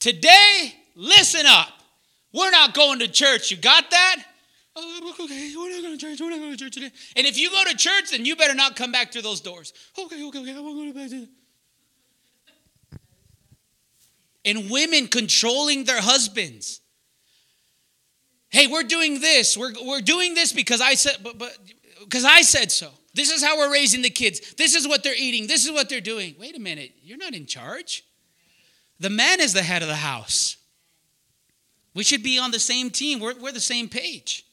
B: Today, listen up. We're not going to church. You got that? Okay, we're not going to church. We're not going to church today. And if you go to church, then you better not come back through those doors. Okay, okay, okay. I won't go back to and women controlling their husbands. Hey, we're doing this. We're, we're doing this because I said, but, but because I said so. This is how we're raising the kids. This is what they're eating. This is what they're doing. Wait a minute. You're not in charge. The man is the head of the house. We should be on the same team. We're, we're the same page.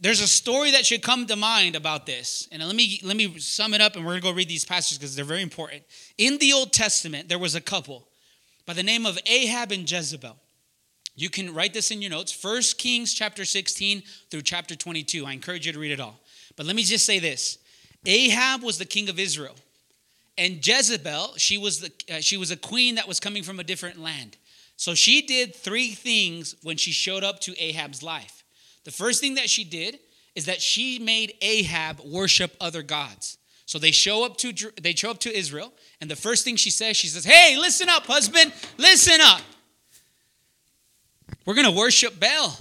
B: There's a story that should come to mind about this. And let me let me sum it up and we're going to go read these passages because they're very important. In the Old Testament, there was a couple by the name of Ahab and Jezebel. You can write this in your notes. First Kings chapter 16 through chapter 22. I encourage you to read it all. But let me just say this. Ahab was the king of Israel. And Jezebel, she was the uh, she was a queen that was coming from a different land. So she did three things when she showed up to Ahab's life. The first thing that she did is that she made Ahab worship other gods. So they show up to they show up to Israel, and the first thing she says, she says, "Hey, listen up, husband, listen up. We're gonna worship Baal.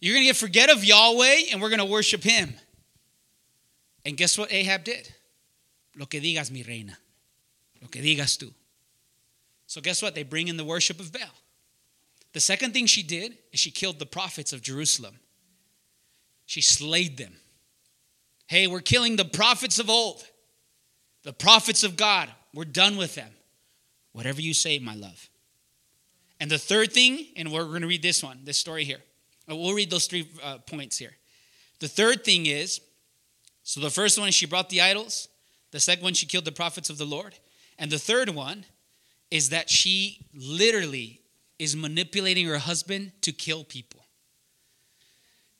B: You're gonna get forget of Yahweh, and we're gonna worship Him." And guess what Ahab did? Lo que digas, mi reina. Lo que digas tú. So guess what? They bring in the worship of Baal. The second thing she did is she killed the prophets of Jerusalem. She slayed them. Hey, we're killing the prophets of old, the prophets of God. We're done with them. Whatever you say, my love. And the third thing, and we're going to read this one, this story here. Uh, we'll read those three uh, points here. The third thing is so the first one is she brought the idols, the second one, she killed the prophets of the Lord. And the third one is that she literally is manipulating her husband to kill people.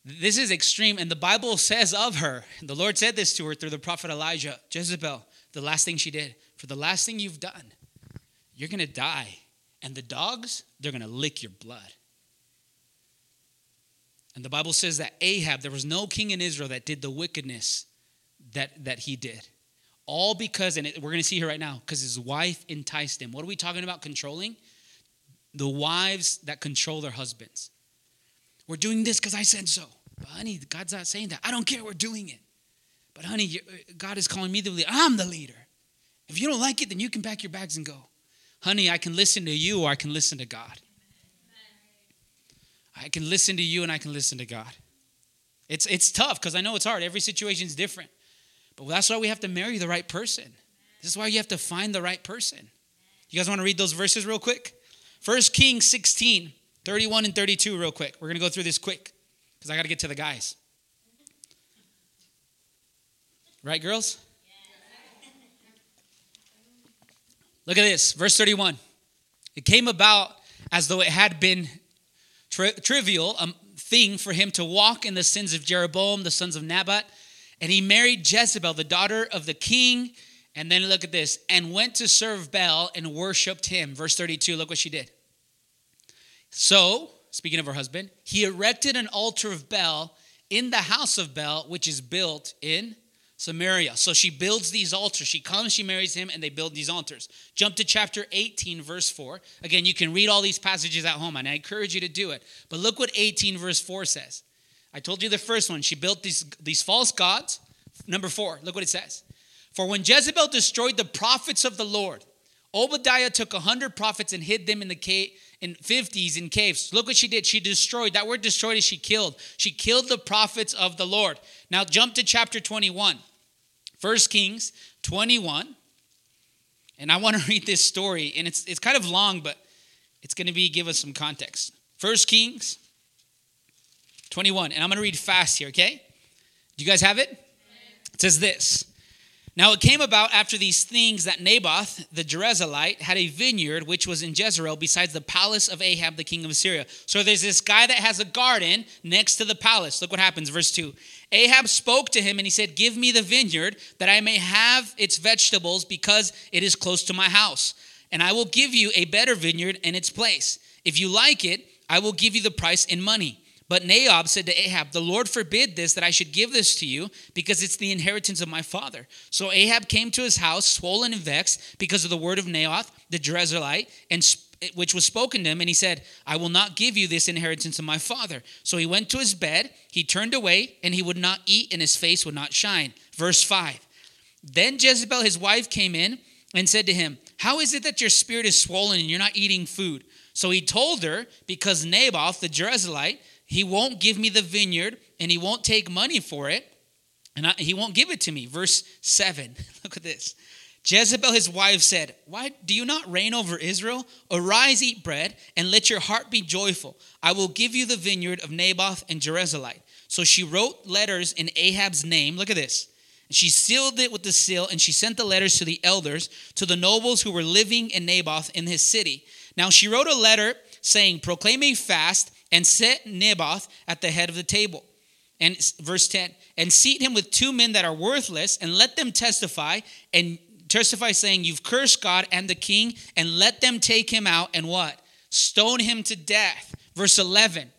B: This is extreme. And the Bible says of her, the Lord said this to her through the prophet Elijah Jezebel, the last thing she did, for the last thing you've done, you're going to die. And the dogs, they're going to lick your blood. And the Bible says that Ahab, there was no king in Israel that did the wickedness that, that he did. All because, and we're going to see here right now, because his wife enticed him. What are we talking about controlling? The wives that control their husbands. We're doing this because I said so. But honey, God's not saying that. I don't care. We're doing it. But honey, uh, God is calling me the leader. I'm the leader. If you don't like it, then you can pack your bags and go. Honey, I can listen to you or I can listen to God. I can listen to you and I can listen to God. It's, it's tough because I know it's hard. Every situation is different. But that's why we have to marry the right person. This is why you have to find the right person. You guys want to read those verses real quick? First Kings 16. 31 and 32, real quick. We're going to go through this quick because I got to get to the guys. Right, girls? Look at this, verse 31. It came about as though it had been tri- trivial, a thing for him to walk in the sins of Jeroboam, the sons of Nabat. And he married Jezebel, the daughter of the king. And then look at this, and went to serve Baal and worshiped him. Verse 32, look what she did. So, speaking of her husband, he erected an altar of Baal in the house of Baal, which is built in Samaria. So she builds these altars. She comes, she marries him, and they build these altars. Jump to chapter 18, verse 4. Again, you can read all these passages at home, and I encourage you to do it. But look what 18, verse 4 says. I told you the first one. She built these, these false gods. Number four, look what it says. For when Jezebel destroyed the prophets of the Lord, Obadiah took a hundred prophets and hid them in the cave in 50s in caves. Look what she did. She destroyed. That word destroyed is she killed. She killed the prophets of the Lord. Now jump to chapter 21. First Kings 21. And I want to [laughs] read this story. And it's it's kind of long, but it's going to be give us some context. First Kings 21. And I'm going to read fast here, okay? Do you guys have it? It says this. Now it came about after these things that Naboth the Jezreelite had a vineyard which was in Jezreel besides the palace of Ahab the king of Assyria. So there's this guy that has a garden next to the palace. Look what happens, verse 2. Ahab spoke to him and he said, Give me the vineyard that I may have its vegetables because it is close to my house. And I will give you a better vineyard in its place. If you like it, I will give you the price in money. But Naboth said to Ahab, The Lord forbid this, that I should give this to you, because it's the inheritance of my father. So Ahab came to his house, swollen and vexed, because of the word of Naboth, the Jezreelite, and which was spoken to him, and he said, I will not give you this inheritance of my father. So he went to his bed, he turned away, and he would not eat, and his face would not shine. Verse 5. Then Jezebel, his wife, came in and said to him, How is it that your spirit is swollen and you're not eating food? So he told her, Because Naboth, the Jezreelite, he won't give me the vineyard and he won't take money for it and I, he won't give it to me. Verse 7. [laughs] Look at this. Jezebel, his wife, said, Why do you not reign over Israel? Arise, eat bread, and let your heart be joyful. I will give you the vineyard of Naboth and Jezreelite. So she wrote letters in Ahab's name. Look at this. She sealed it with the seal, and she sent the letters to the elders, to the nobles who were living in Naboth in his city. Now she wrote a letter saying, Proclaim a fast and set Naboth at the head of the table. And verse 10, and seat him with two men that are worthless, and let them testify, and testify saying, You've cursed God and the king, and let them take him out and what? Stone him to death. Verse 11.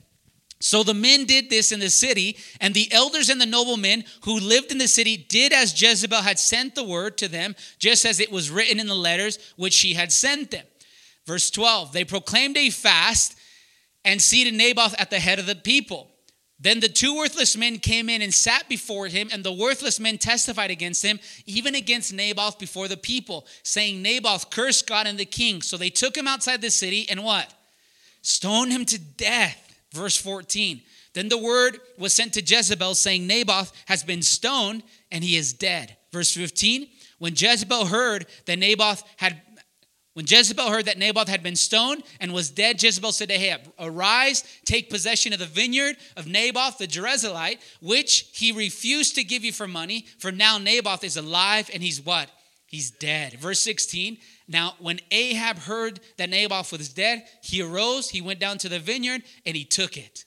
B: So the men did this in the city, and the elders and the noblemen who lived in the city did as Jezebel had sent the word to them, just as it was written in the letters which she had sent them. Verse 12 They proclaimed a fast and seated Naboth at the head of the people. Then the two worthless men came in and sat before him, and the worthless men testified against him, even against Naboth before the people, saying, Naboth cursed God and the king. So they took him outside the city and what? Stoned him to death. Verse 14. Then the word was sent to Jezebel, saying, Naboth has been stoned and he is dead. Verse 15. When Jezebel heard that Naboth had when Jezebel heard that Naboth had been stoned and was dead, Jezebel said to Ahab, Arise, take possession of the vineyard of Naboth the Jezreelite, which he refused to give you for money, for now Naboth is alive and he's what? He's dead. Verse 16. Now, when Ahab heard that Naboth was dead, he arose, he went down to the vineyard, and he took it.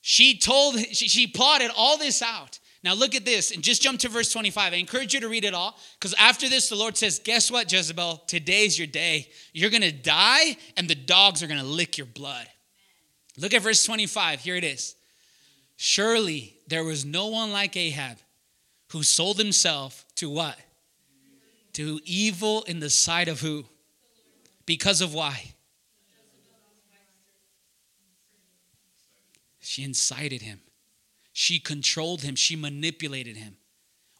B: She told, she, she plotted all this out. Now look at this and just jump to verse 25. I encourage you to read it all because after this, the Lord says, Guess what, Jezebel? Today's your day. You're going to die and the dogs are going to lick your blood. Look at verse 25. Here it is. Surely there was no one like Ahab who sold himself to what? To evil in the sight of who? Because of why? She incited him. She controlled him, she manipulated him.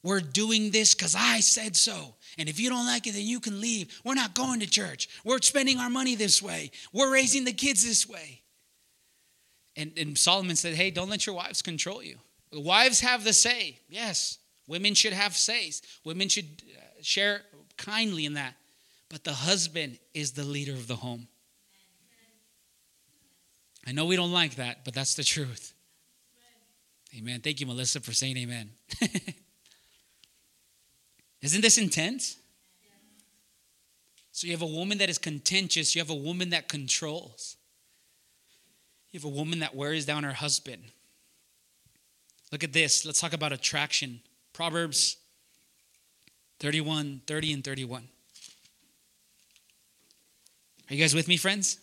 B: We're doing this because I said so. And if you don't like it, then you can leave. We're not going to church. We're spending our money this way. We're raising the kids this way. And, and Solomon said, Hey, don't let your wives control you. The wives have the say. Yes, women should have says. Women should uh, share kindly in that. But the husband is the leader of the home. I know we don't like that, but that's the truth. Amen. Thank you, Melissa, for saying amen. [laughs] Isn't this intense? So you have a woman that is contentious, you have a woman that controls. You have a woman that wears down her husband. Look at this. Let's talk about attraction. Proverbs 31, 30, and 31. Are you guys with me, friends?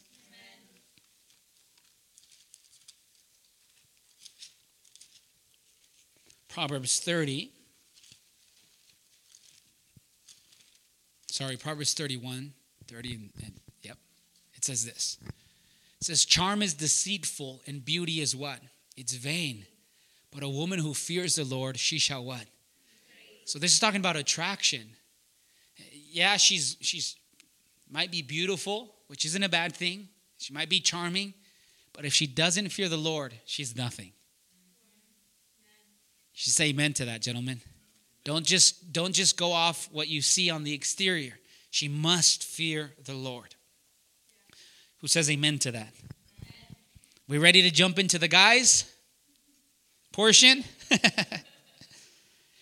B: Proverbs 30. Sorry, Proverbs 31, 30, and, and yep. It says this. It says, Charm is deceitful and beauty is what? It's vain. But a woman who fears the Lord, she shall what? So this is talking about attraction. Yeah, she's she's might be beautiful, which isn't a bad thing. She might be charming, but if she doesn't fear the Lord, she's nothing should say amen to that, gentlemen. Don't just don't just go off what you see on the exterior. She must fear the Lord. Who says amen to that? We ready to jump into the guys portion? [laughs]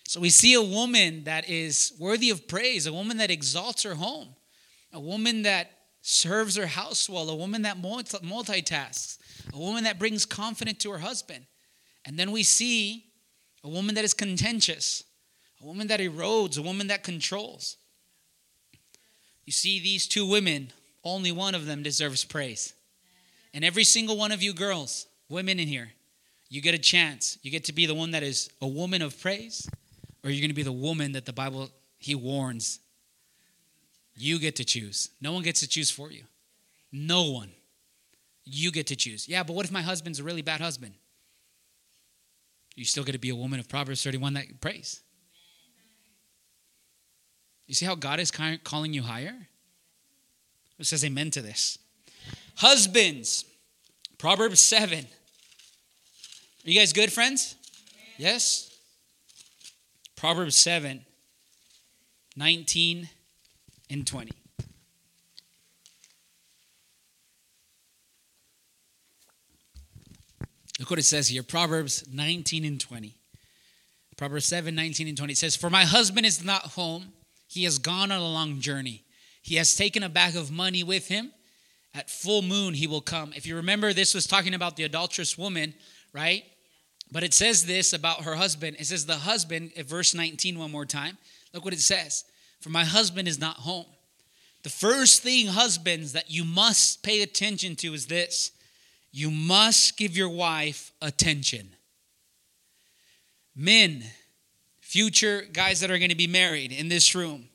B: So we see a woman that is worthy of praise, a woman that exalts her home, a woman that serves her house well, a woman that multi- multitasks, a woman that brings confidence to her husband. And then we see a woman that is contentious, a woman that erodes, a woman that controls. You see, these two women, only one of them deserves praise. And every single one of you girls, women in here, you get a chance. You get to be the one that is a woman of praise, or you're going to be the woman that the Bible, he warns. You get to choose. No one gets to choose for you. No one. You get to choose. Yeah, but what if my husband's a really bad husband? You still get to be a woman of Proverbs 31 that prays. You see how God is calling you higher? It says amen to this. Husbands, Proverbs 7. Are you guys good, friends? Yes? Proverbs 7, 19 and 20. Look what it says here Proverbs 19 and 20. Proverbs 7, 19 and 20. It says, For my husband is not home. He has gone on a long journey. He has taken a bag of money with him at full moon, he will come. If you remember, this was talking about the adulterous woman, right? But it says this about her husband. It says, The husband, at verse 19, one more time. Look what it says For my husband is not home. The first thing, husbands, that you must pay attention to is this you must give your wife attention. Men, future guys that are going to be married in this room,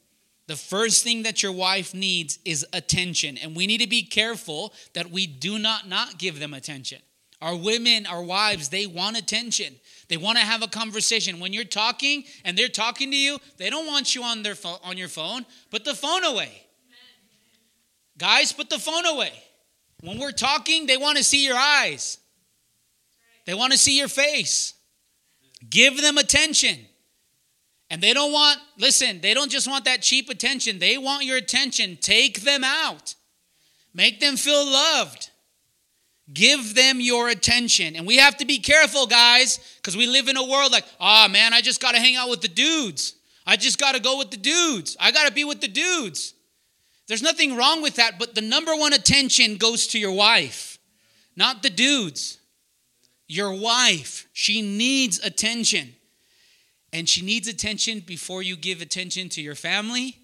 B: the first thing that your wife needs is attention. And we need to be careful that we do not not give them attention. Our women, our wives, they want attention. They want to have a conversation. When you're talking and they're talking to you, they don't want you on their phone, on your phone. Put the phone away. Guys, put the phone away. When we're talking, they want to see your eyes. They want to see your face. Give them attention. And they don't want, listen, they don't just want that cheap attention. They want your attention. Take them out. Make them feel loved. Give them your attention. And we have to be careful, guys, because we live in a world like, oh man, I just got to hang out with the dudes. I just got to go with the dudes. I got to be with the dudes. There's nothing wrong with that, but the number one attention goes to your wife, not the dudes. Your wife, she needs attention. And she needs attention before you give attention to your family,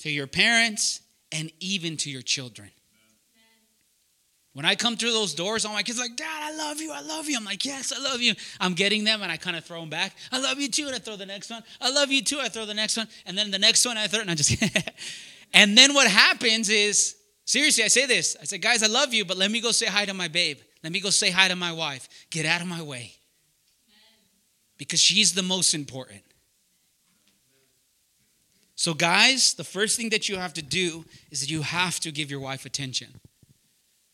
B: to your parents, and even to your children. When I come through those doors, all my kids like, Dad, I love you, I love you. I'm like, Yes, I love you. I'm getting them and I kind of throw them back. I love you too, and I throw the next one. I love you too, I throw the next one. And then the next one, I throw and I just. [laughs] and then what happens is, seriously, I say this I say, Guys, I love you, but let me go say hi to my babe. Let me go say hi to my wife. Get out of my way because she's the most important. So, guys, the first thing that you have to do is that you have to give your wife attention.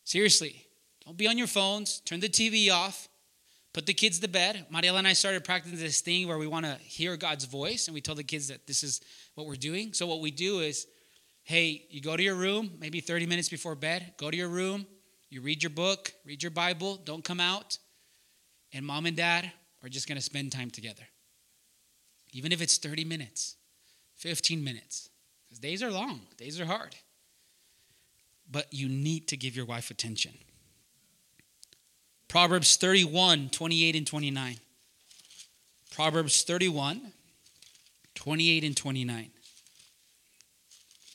B: Seriously, don't be on your phones, turn the TV off, put the kids to bed. Mariela and I started practicing this thing where we want to hear God's voice, and we told the kids that this is what we're doing. So, what we do is, hey, you go to your room, maybe 30 minutes before bed, go to your room, you read your book, read your Bible, don't come out, and mom and dad are just going to spend time together. Even if it's 30 minutes, 15 minutes. Because days are long, days are hard. But you need to give your wife attention. Proverbs 31, 28 and 29. Proverbs 31, 28 and 29.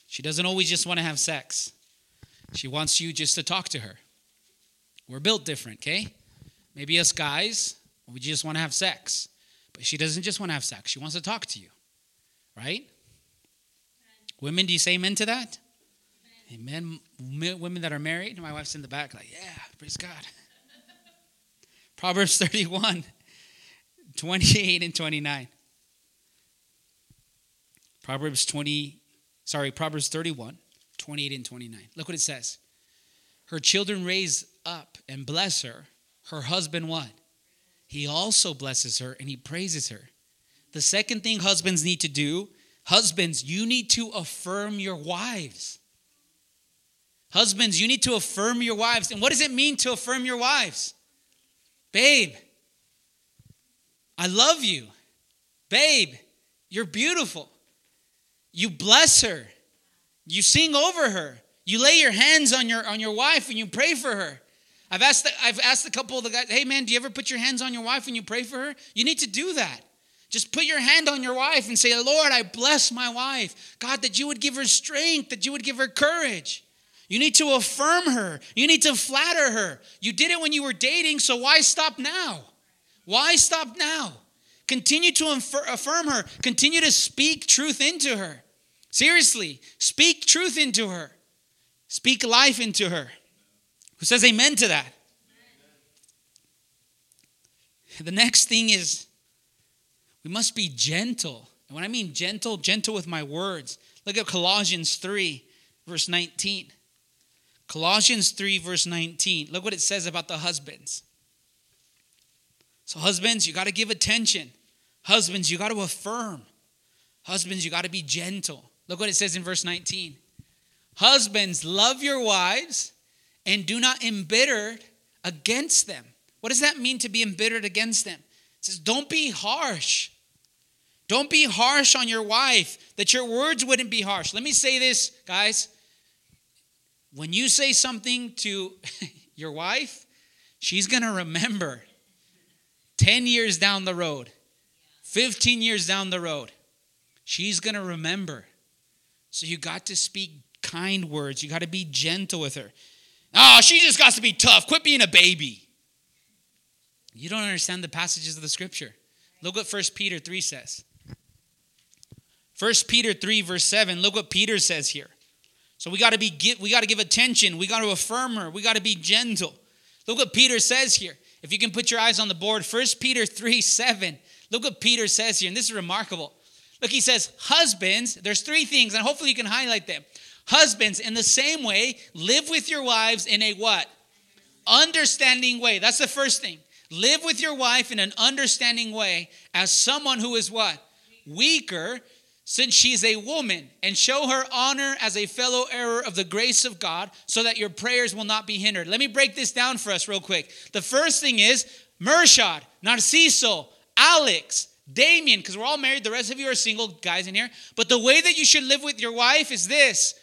B: She doesn't always just want to have sex. She wants you just to talk to her. We're built different, okay? Maybe us guys, we just want to have sex. But she doesn't just want to have sex, she wants to talk to you, right? Women, do you say amen to that? Amen. amen. Women that are married, my wife's in the back, like, yeah, praise God. [laughs] Proverbs 31, 28 and 29. Proverbs 20, sorry, Proverbs 31, 28 and 29. Look what it says. Her children raise up and bless her. Her husband what? he also blesses her and he praises her. The second thing husbands need to do husbands, you need to affirm your wives. Husbands, you need to affirm your wives. And what does it mean to affirm your wives? Babe, I love you. Babe, You're beautiful. You bless her. You sing over her. You lay your hands on your on your wife and you pray for her. I've asked the, I've asked a couple of the guys, "Hey man, do you ever put your hands on your wife when you pray for her?" You need to do that. Just put your hand on your wife and say, "Lord, I bless my wife. God, that you would give her strength, that you would give her courage." You need to affirm her. You need to flatter her. You did it when you were dating, so why stop now? Why stop now? Continue to affirm her. Continue to speak truth into her. Seriously, speak truth into her. Speak life into her. Who says amen to that? The next thing is we must be gentle. And when I mean gentle, gentle with my words. Look at Colossians 3, verse 19. Colossians 3, verse 19. Look what it says about the husbands. So, husbands, you got to give attention. Husbands, you got to affirm. Husbands, you got to be gentle. Look what it says in verse 19. Husbands, love your wives and do not embitter against them. What does that mean to be embittered against them? It says, don't be harsh. Don't be harsh on your wife, that your words wouldn't be harsh. Let me say this, guys. When you say something to [laughs] your wife, she's going to remember 10 years down the road, 15 years down the road. She's going to remember. So you got to speak kind words. You got to be gentle with her. Oh, she just got to be tough. Quit being a baby. You don't understand the passages of the scripture. Look what 1 Peter 3 says. 1 Peter 3, verse 7, look what Peter says here. So we got to be we got to give attention. We got to affirm her. We got to be gentle. Look what Peter says here. If you can put your eyes on the board, 1 Peter 3, 7. Look what Peter says here, and this is remarkable. Look, he says, Husbands, there's three things, and hopefully you can highlight them. Husbands, in the same way, live with your wives in a what? Understanding way. That's the first thing. Live with your wife in an understanding way as someone who is what? Weaker since she's a woman, and show her honor as a fellow heir of the grace of God, so that your prayers will not be hindered. Let me break this down for us real quick. The first thing is Mershad, Narciso, Alex, Damien, because we're all married, the rest of you are single guys in here. But the way that you should live with your wife is this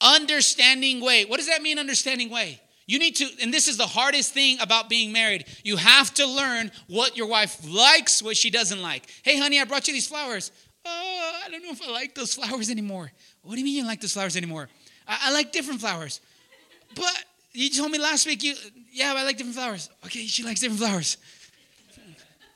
B: understanding way. What does that mean, understanding way? You need to, and this is the hardest thing about being married. You have to learn what your wife likes, what she doesn't like. Hey, honey, I brought you these flowers oh, I don't know if I like those flowers anymore. What do you mean you like those flowers anymore? I, I like different flowers. But you told me last week you, yeah, I like different flowers. Okay, she likes different flowers.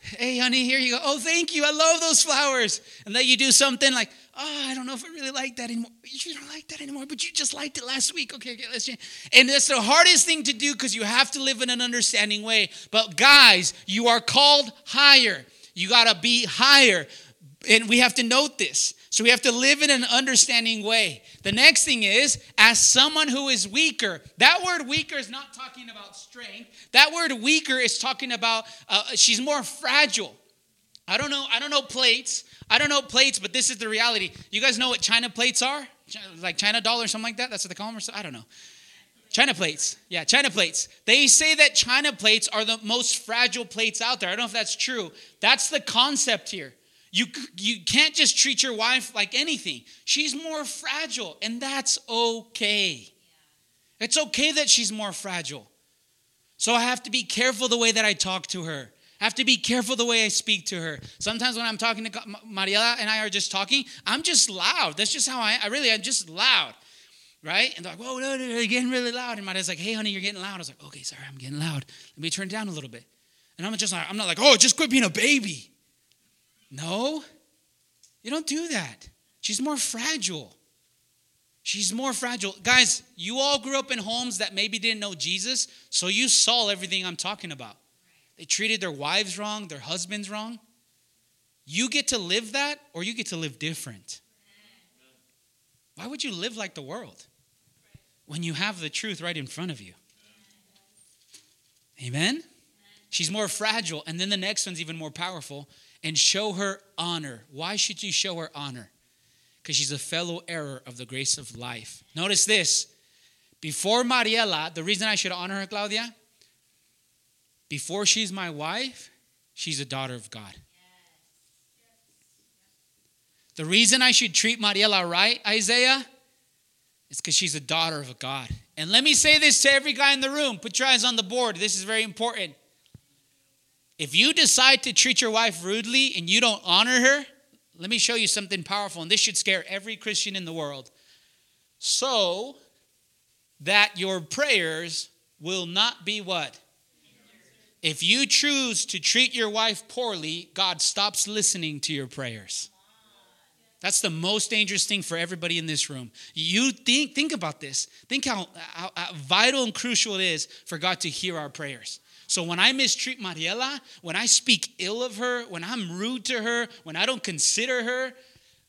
B: Hey, honey, here you go. Oh, thank you. I love those flowers. And then you do something like, oh, I don't know if I really like that anymore. You don't like that anymore, but you just liked it last week. Okay, okay, let's change. And that's the hardest thing to do because you have to live in an understanding way. But guys, you are called higher. You got to be higher. And we have to note this. So we have to live in an understanding way. The next thing is, as someone who is weaker, that word weaker is not talking about strength. That word weaker is talking about uh, she's more fragile. I don't know. I don't know plates. I don't know plates, but this is the reality. You guys know what China plates are? Like China dollar or something like that? That's what they call them? I don't know. China plates. Yeah, China plates. They say that China plates are the most fragile plates out there. I don't know if that's true. That's the concept here. You, you can't just treat your wife like anything. She's more fragile, and that's okay. It's okay that she's more fragile. So I have to be careful the way that I talk to her. I have to be careful the way I speak to her. Sometimes when I'm talking to Mariela and I are just talking, I'm just loud. That's just how I, I really, I'm just loud. Right? And they're like, whoa, no, no, you're getting really loud. And Mariela's like, hey, honey, you're getting loud. I was like, okay, sorry, I'm getting loud. Let me turn it down a little bit. And I'm just like, I'm not like, oh, just quit being a baby. No, you don't do that. She's more fragile. She's more fragile. Guys, you all grew up in homes that maybe didn't know Jesus, so you saw everything I'm talking about. They treated their wives wrong, their husbands wrong. You get to live that, or you get to live different. Why would you live like the world when you have the truth right in front of you? Amen? She's more fragile. And then the next one's even more powerful and show her honor. Why should you show her honor? Because she's a fellow heir of the grace of life. Notice this. Before Mariela, the reason I should honor her, Claudia, before she's my wife, she's a daughter of God. The reason I should treat Mariela right, Isaiah, is because she's a daughter of God. And let me say this to every guy in the room put your eyes on the board. This is very important. If you decide to treat your wife rudely and you don't honor her, let me show you something powerful. And this should scare every Christian in the world. So that your prayers will not be what? If you choose to treat your wife poorly, God stops listening to your prayers. That's the most dangerous thing for everybody in this room. You think think about this. Think how, how, how, vital and crucial it is for God to hear our prayers. So when I mistreat Mariela, when I speak ill of her, when I'm rude to her, when I don't consider her,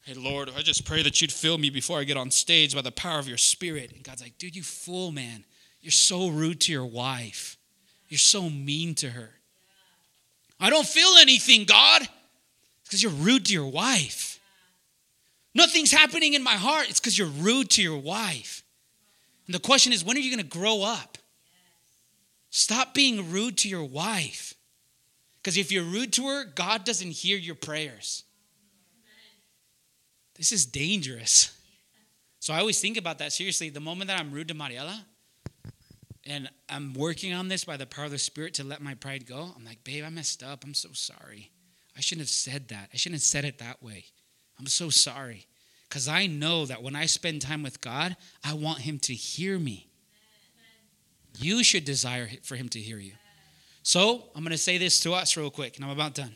B: hey Lord, I just pray that you'd fill me before I get on stage by the power of your spirit. And God's like, dude, you fool, man. You're so rude to your wife. You're so mean to her. I don't feel anything, God. It's because you're rude to your wife. Nothing's happening in my heart. It's because you're rude to your wife. And the question is, when are you going to grow up? Stop being rude to your wife. Because if you're rude to her, God doesn't hear your prayers. This is dangerous. So I always think about that seriously. The moment that I'm rude to Mariela, and I'm working on this by the power of the Spirit to let my pride go, I'm like, babe, I messed up. I'm so sorry. I shouldn't have said that. I shouldn't have said it that way. I'm so sorry. Because I know that when I spend time with God, I want Him to hear me. You should desire for Him to hear you. So I'm going to say this to us real quick, and I'm about done.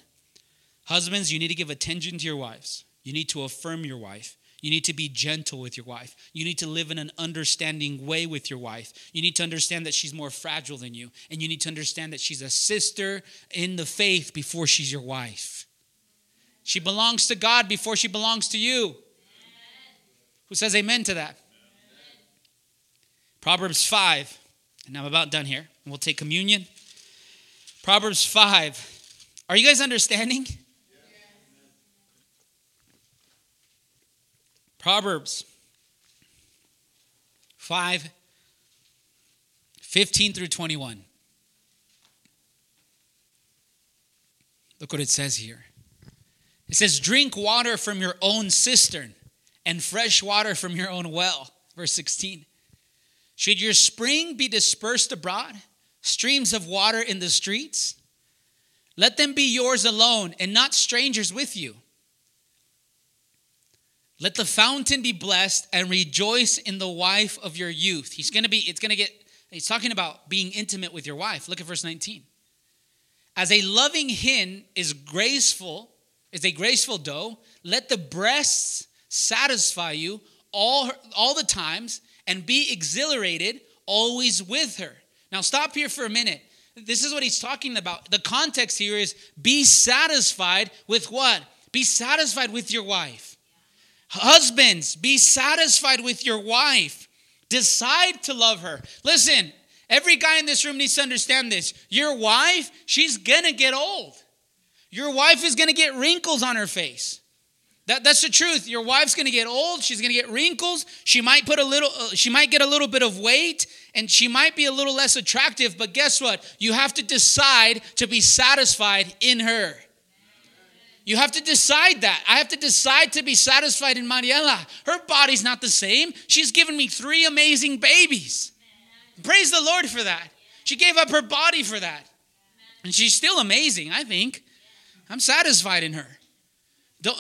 B: Husbands, you need to give attention to your wives. You need to affirm your wife. You need to be gentle with your wife. You need to live in an understanding way with your wife. You need to understand that she's more fragile than you. And you need to understand that she's a sister in the faith before she's your wife. She belongs to God before she belongs to you. Who says amen to that? Proverbs 5, and I'm about done here, we'll take communion. Proverbs 5. Are you guys understanding? Proverbs 5, 15 through 21. Look what it says here. It says, Drink water from your own cistern and fresh water from your own well. Verse 16. Should your spring be dispersed abroad, streams of water in the streets? Let them be yours alone and not strangers with you. Let the fountain be blessed and rejoice in the wife of your youth. He's going to be, it's going to get, he's talking about being intimate with your wife. Look at verse 19. As a loving hen is graceful is a graceful doe. Let the breasts satisfy you all, all the times and be exhilarated always with her. Now, stop here for a minute. This is what he's talking about. The context here is be satisfied with what? Be satisfied with your wife. Husbands, be satisfied with your wife. Decide to love her. Listen, every guy in this room needs to understand this. Your wife, she's gonna get old. Your wife is to get wrinkles on her face. That, that's the truth. Your wife's going to get old. She's going to get wrinkles. She might put a little. Uh, she might get a little bit of weight, and she might be a little less attractive. But guess what? You have to decide to be satisfied in her. You have to decide that. I have to decide to be satisfied in Mariela. Her body's not the same. She's given me three amazing babies. Praise the Lord for that. She gave up her body for that. And she's still amazing, I think. I'm satisfied in her.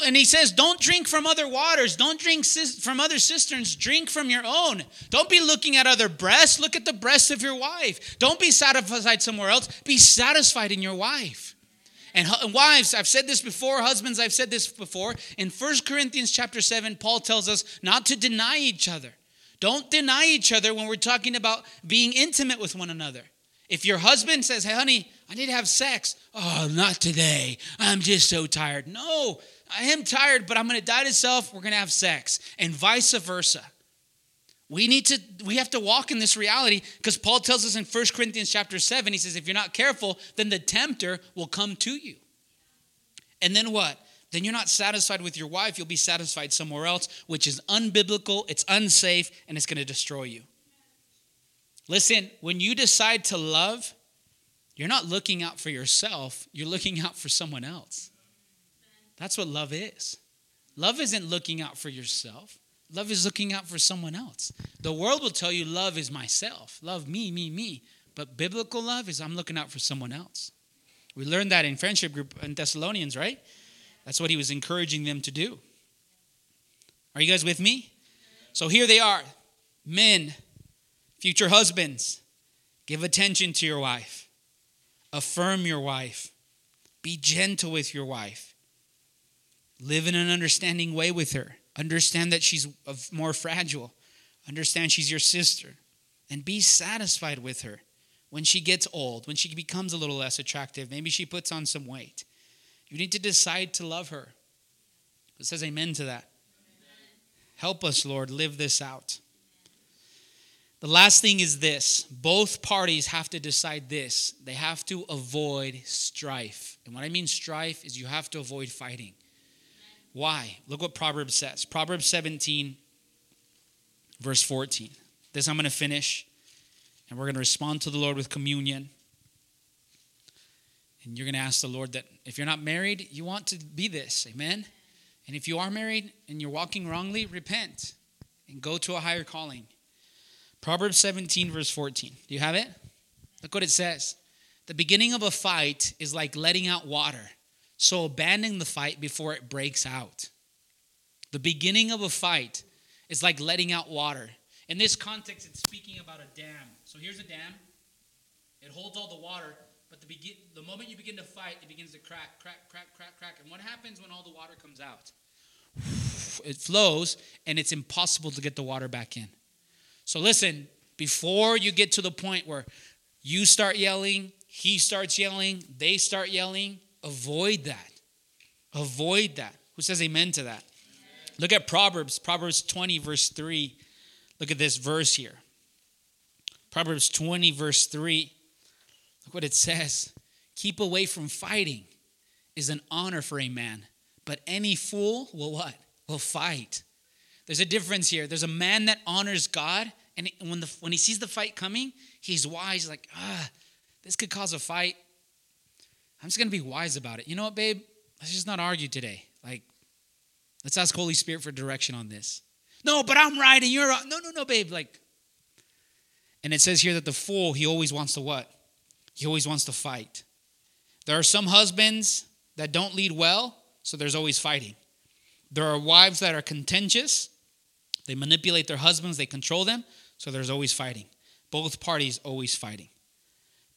B: And he says, Don't drink from other waters. Don't drink from other cisterns. Drink from your own. Don't be looking at other breasts. Look at the breasts of your wife. Don't be satisfied somewhere else. Be satisfied in your wife. And, wives, I've said this before. Husbands, I've said this before. In 1 Corinthians chapter 7, Paul tells us not to deny each other. Don't deny each other when we're talking about being intimate with one another. If your husband says, Hey, honey, I need to have sex. Oh, not today. I'm just so tired. No, I am tired, but I'm going to die to self. We're going to have sex. And vice versa. We need to, we have to walk in this reality because Paul tells us in 1 Corinthians chapter 7, he says, if you're not careful, then the tempter will come to you. And then what? Then you're not satisfied with your wife, you'll be satisfied somewhere else, which is unbiblical, it's unsafe, and it's going to destroy you. Listen, when you decide to love, you're not looking out for yourself, you're looking out for someone else. That's what love is. Love isn't looking out for yourself. Love is looking out for someone else. The world will tell you love is myself. Love me, me, me. But biblical love is I'm looking out for someone else. We learned that in friendship group in Thessalonians, right? That's what he was encouraging them to do. Are you guys with me? So here they are. Men, future husbands, give attention to your wife. Affirm your wife. Be gentle with your wife. Live in an understanding way with her. Understand that she's more fragile. Understand she's your sister. And be satisfied with her when she gets old, when she becomes a little less attractive. Maybe she puts on some weight. You need to decide to love her. It says amen to that. Amen. Help us, Lord, live this out. The last thing is this both parties have to decide this. They have to avoid strife. And what I mean strife is you have to avoid fighting. Why? Look what Proverbs says. Proverbs 17, verse 14. This I'm going to finish, and we're going to respond to the Lord with communion. And you're going to ask the Lord that if you're not married, you want to be this. Amen? And if you are married and you're walking wrongly, repent and go to a higher calling. Proverbs 17, verse 14. Do you have it? Look what it says. The beginning of a fight is like letting out water so abandon the fight before it breaks out. The beginning of a fight is like letting out water. In this context, it's speaking about a dam. So here's a dam. It holds all the water, but the, begin, the moment you begin to fight, it begins to crack, crack, crack, crack, crack. And what happens when all the water comes out? [sighs] It flows, and it's impossible to get the water back in. So listen, before you get to the point where you start yelling, he starts yelling, they start yelling, Avoid that. Avoid that. Who says amen to that? Amen. Look at Proverbs, Proverbs 20, verse 3. Look at this verse here. Proverbs 20, verse 3. Look what it says. Keep away from fighting is an honor for a man, but any fool will what? Will fight. There's a difference here. There's a man that honors God, and when, the, when he sees the fight coming, he's wise, like, ah, this could cause a fight. I'm just going to be wise about it. You know what, babe? Let's just not argue today. Like, let's ask Holy Spirit for direction on this. No, but I'm right and you're. No, no, no, babe. Like, and it says here that the fool, he always wants to what? He always wants to fight. There are some husbands that don't lead well, so there's always fighting. There are wives that are contentious. They manipulate their husbands, they control them, so there's always fighting. Both parties always fighting.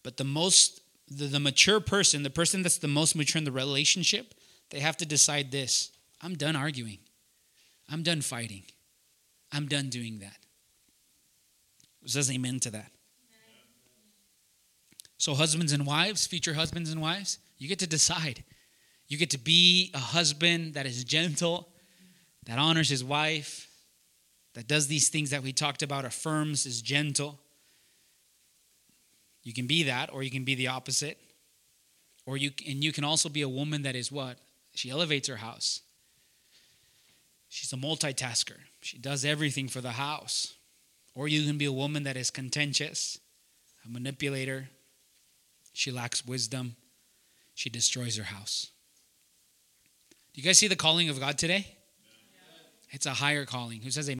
B: But the most the, the mature person, the person that's the most mature in the relationship, they have to decide this I'm done arguing. I'm done fighting. I'm done doing that. Says amen to that. So, husbands and wives, future husbands and wives, you get to decide. You get to be a husband that is gentle, that honors his wife, that does these things that we talked about, affirms, is gentle. You can be that, or you can be the opposite. Or you and you can also be a woman that is what? She elevates her house. She's a multitasker. She does everything for the house. Or you can be a woman that is contentious, a manipulator. She lacks wisdom. She destroys her house. Do you guys see the calling of God today? It's a higher calling. Who says amen?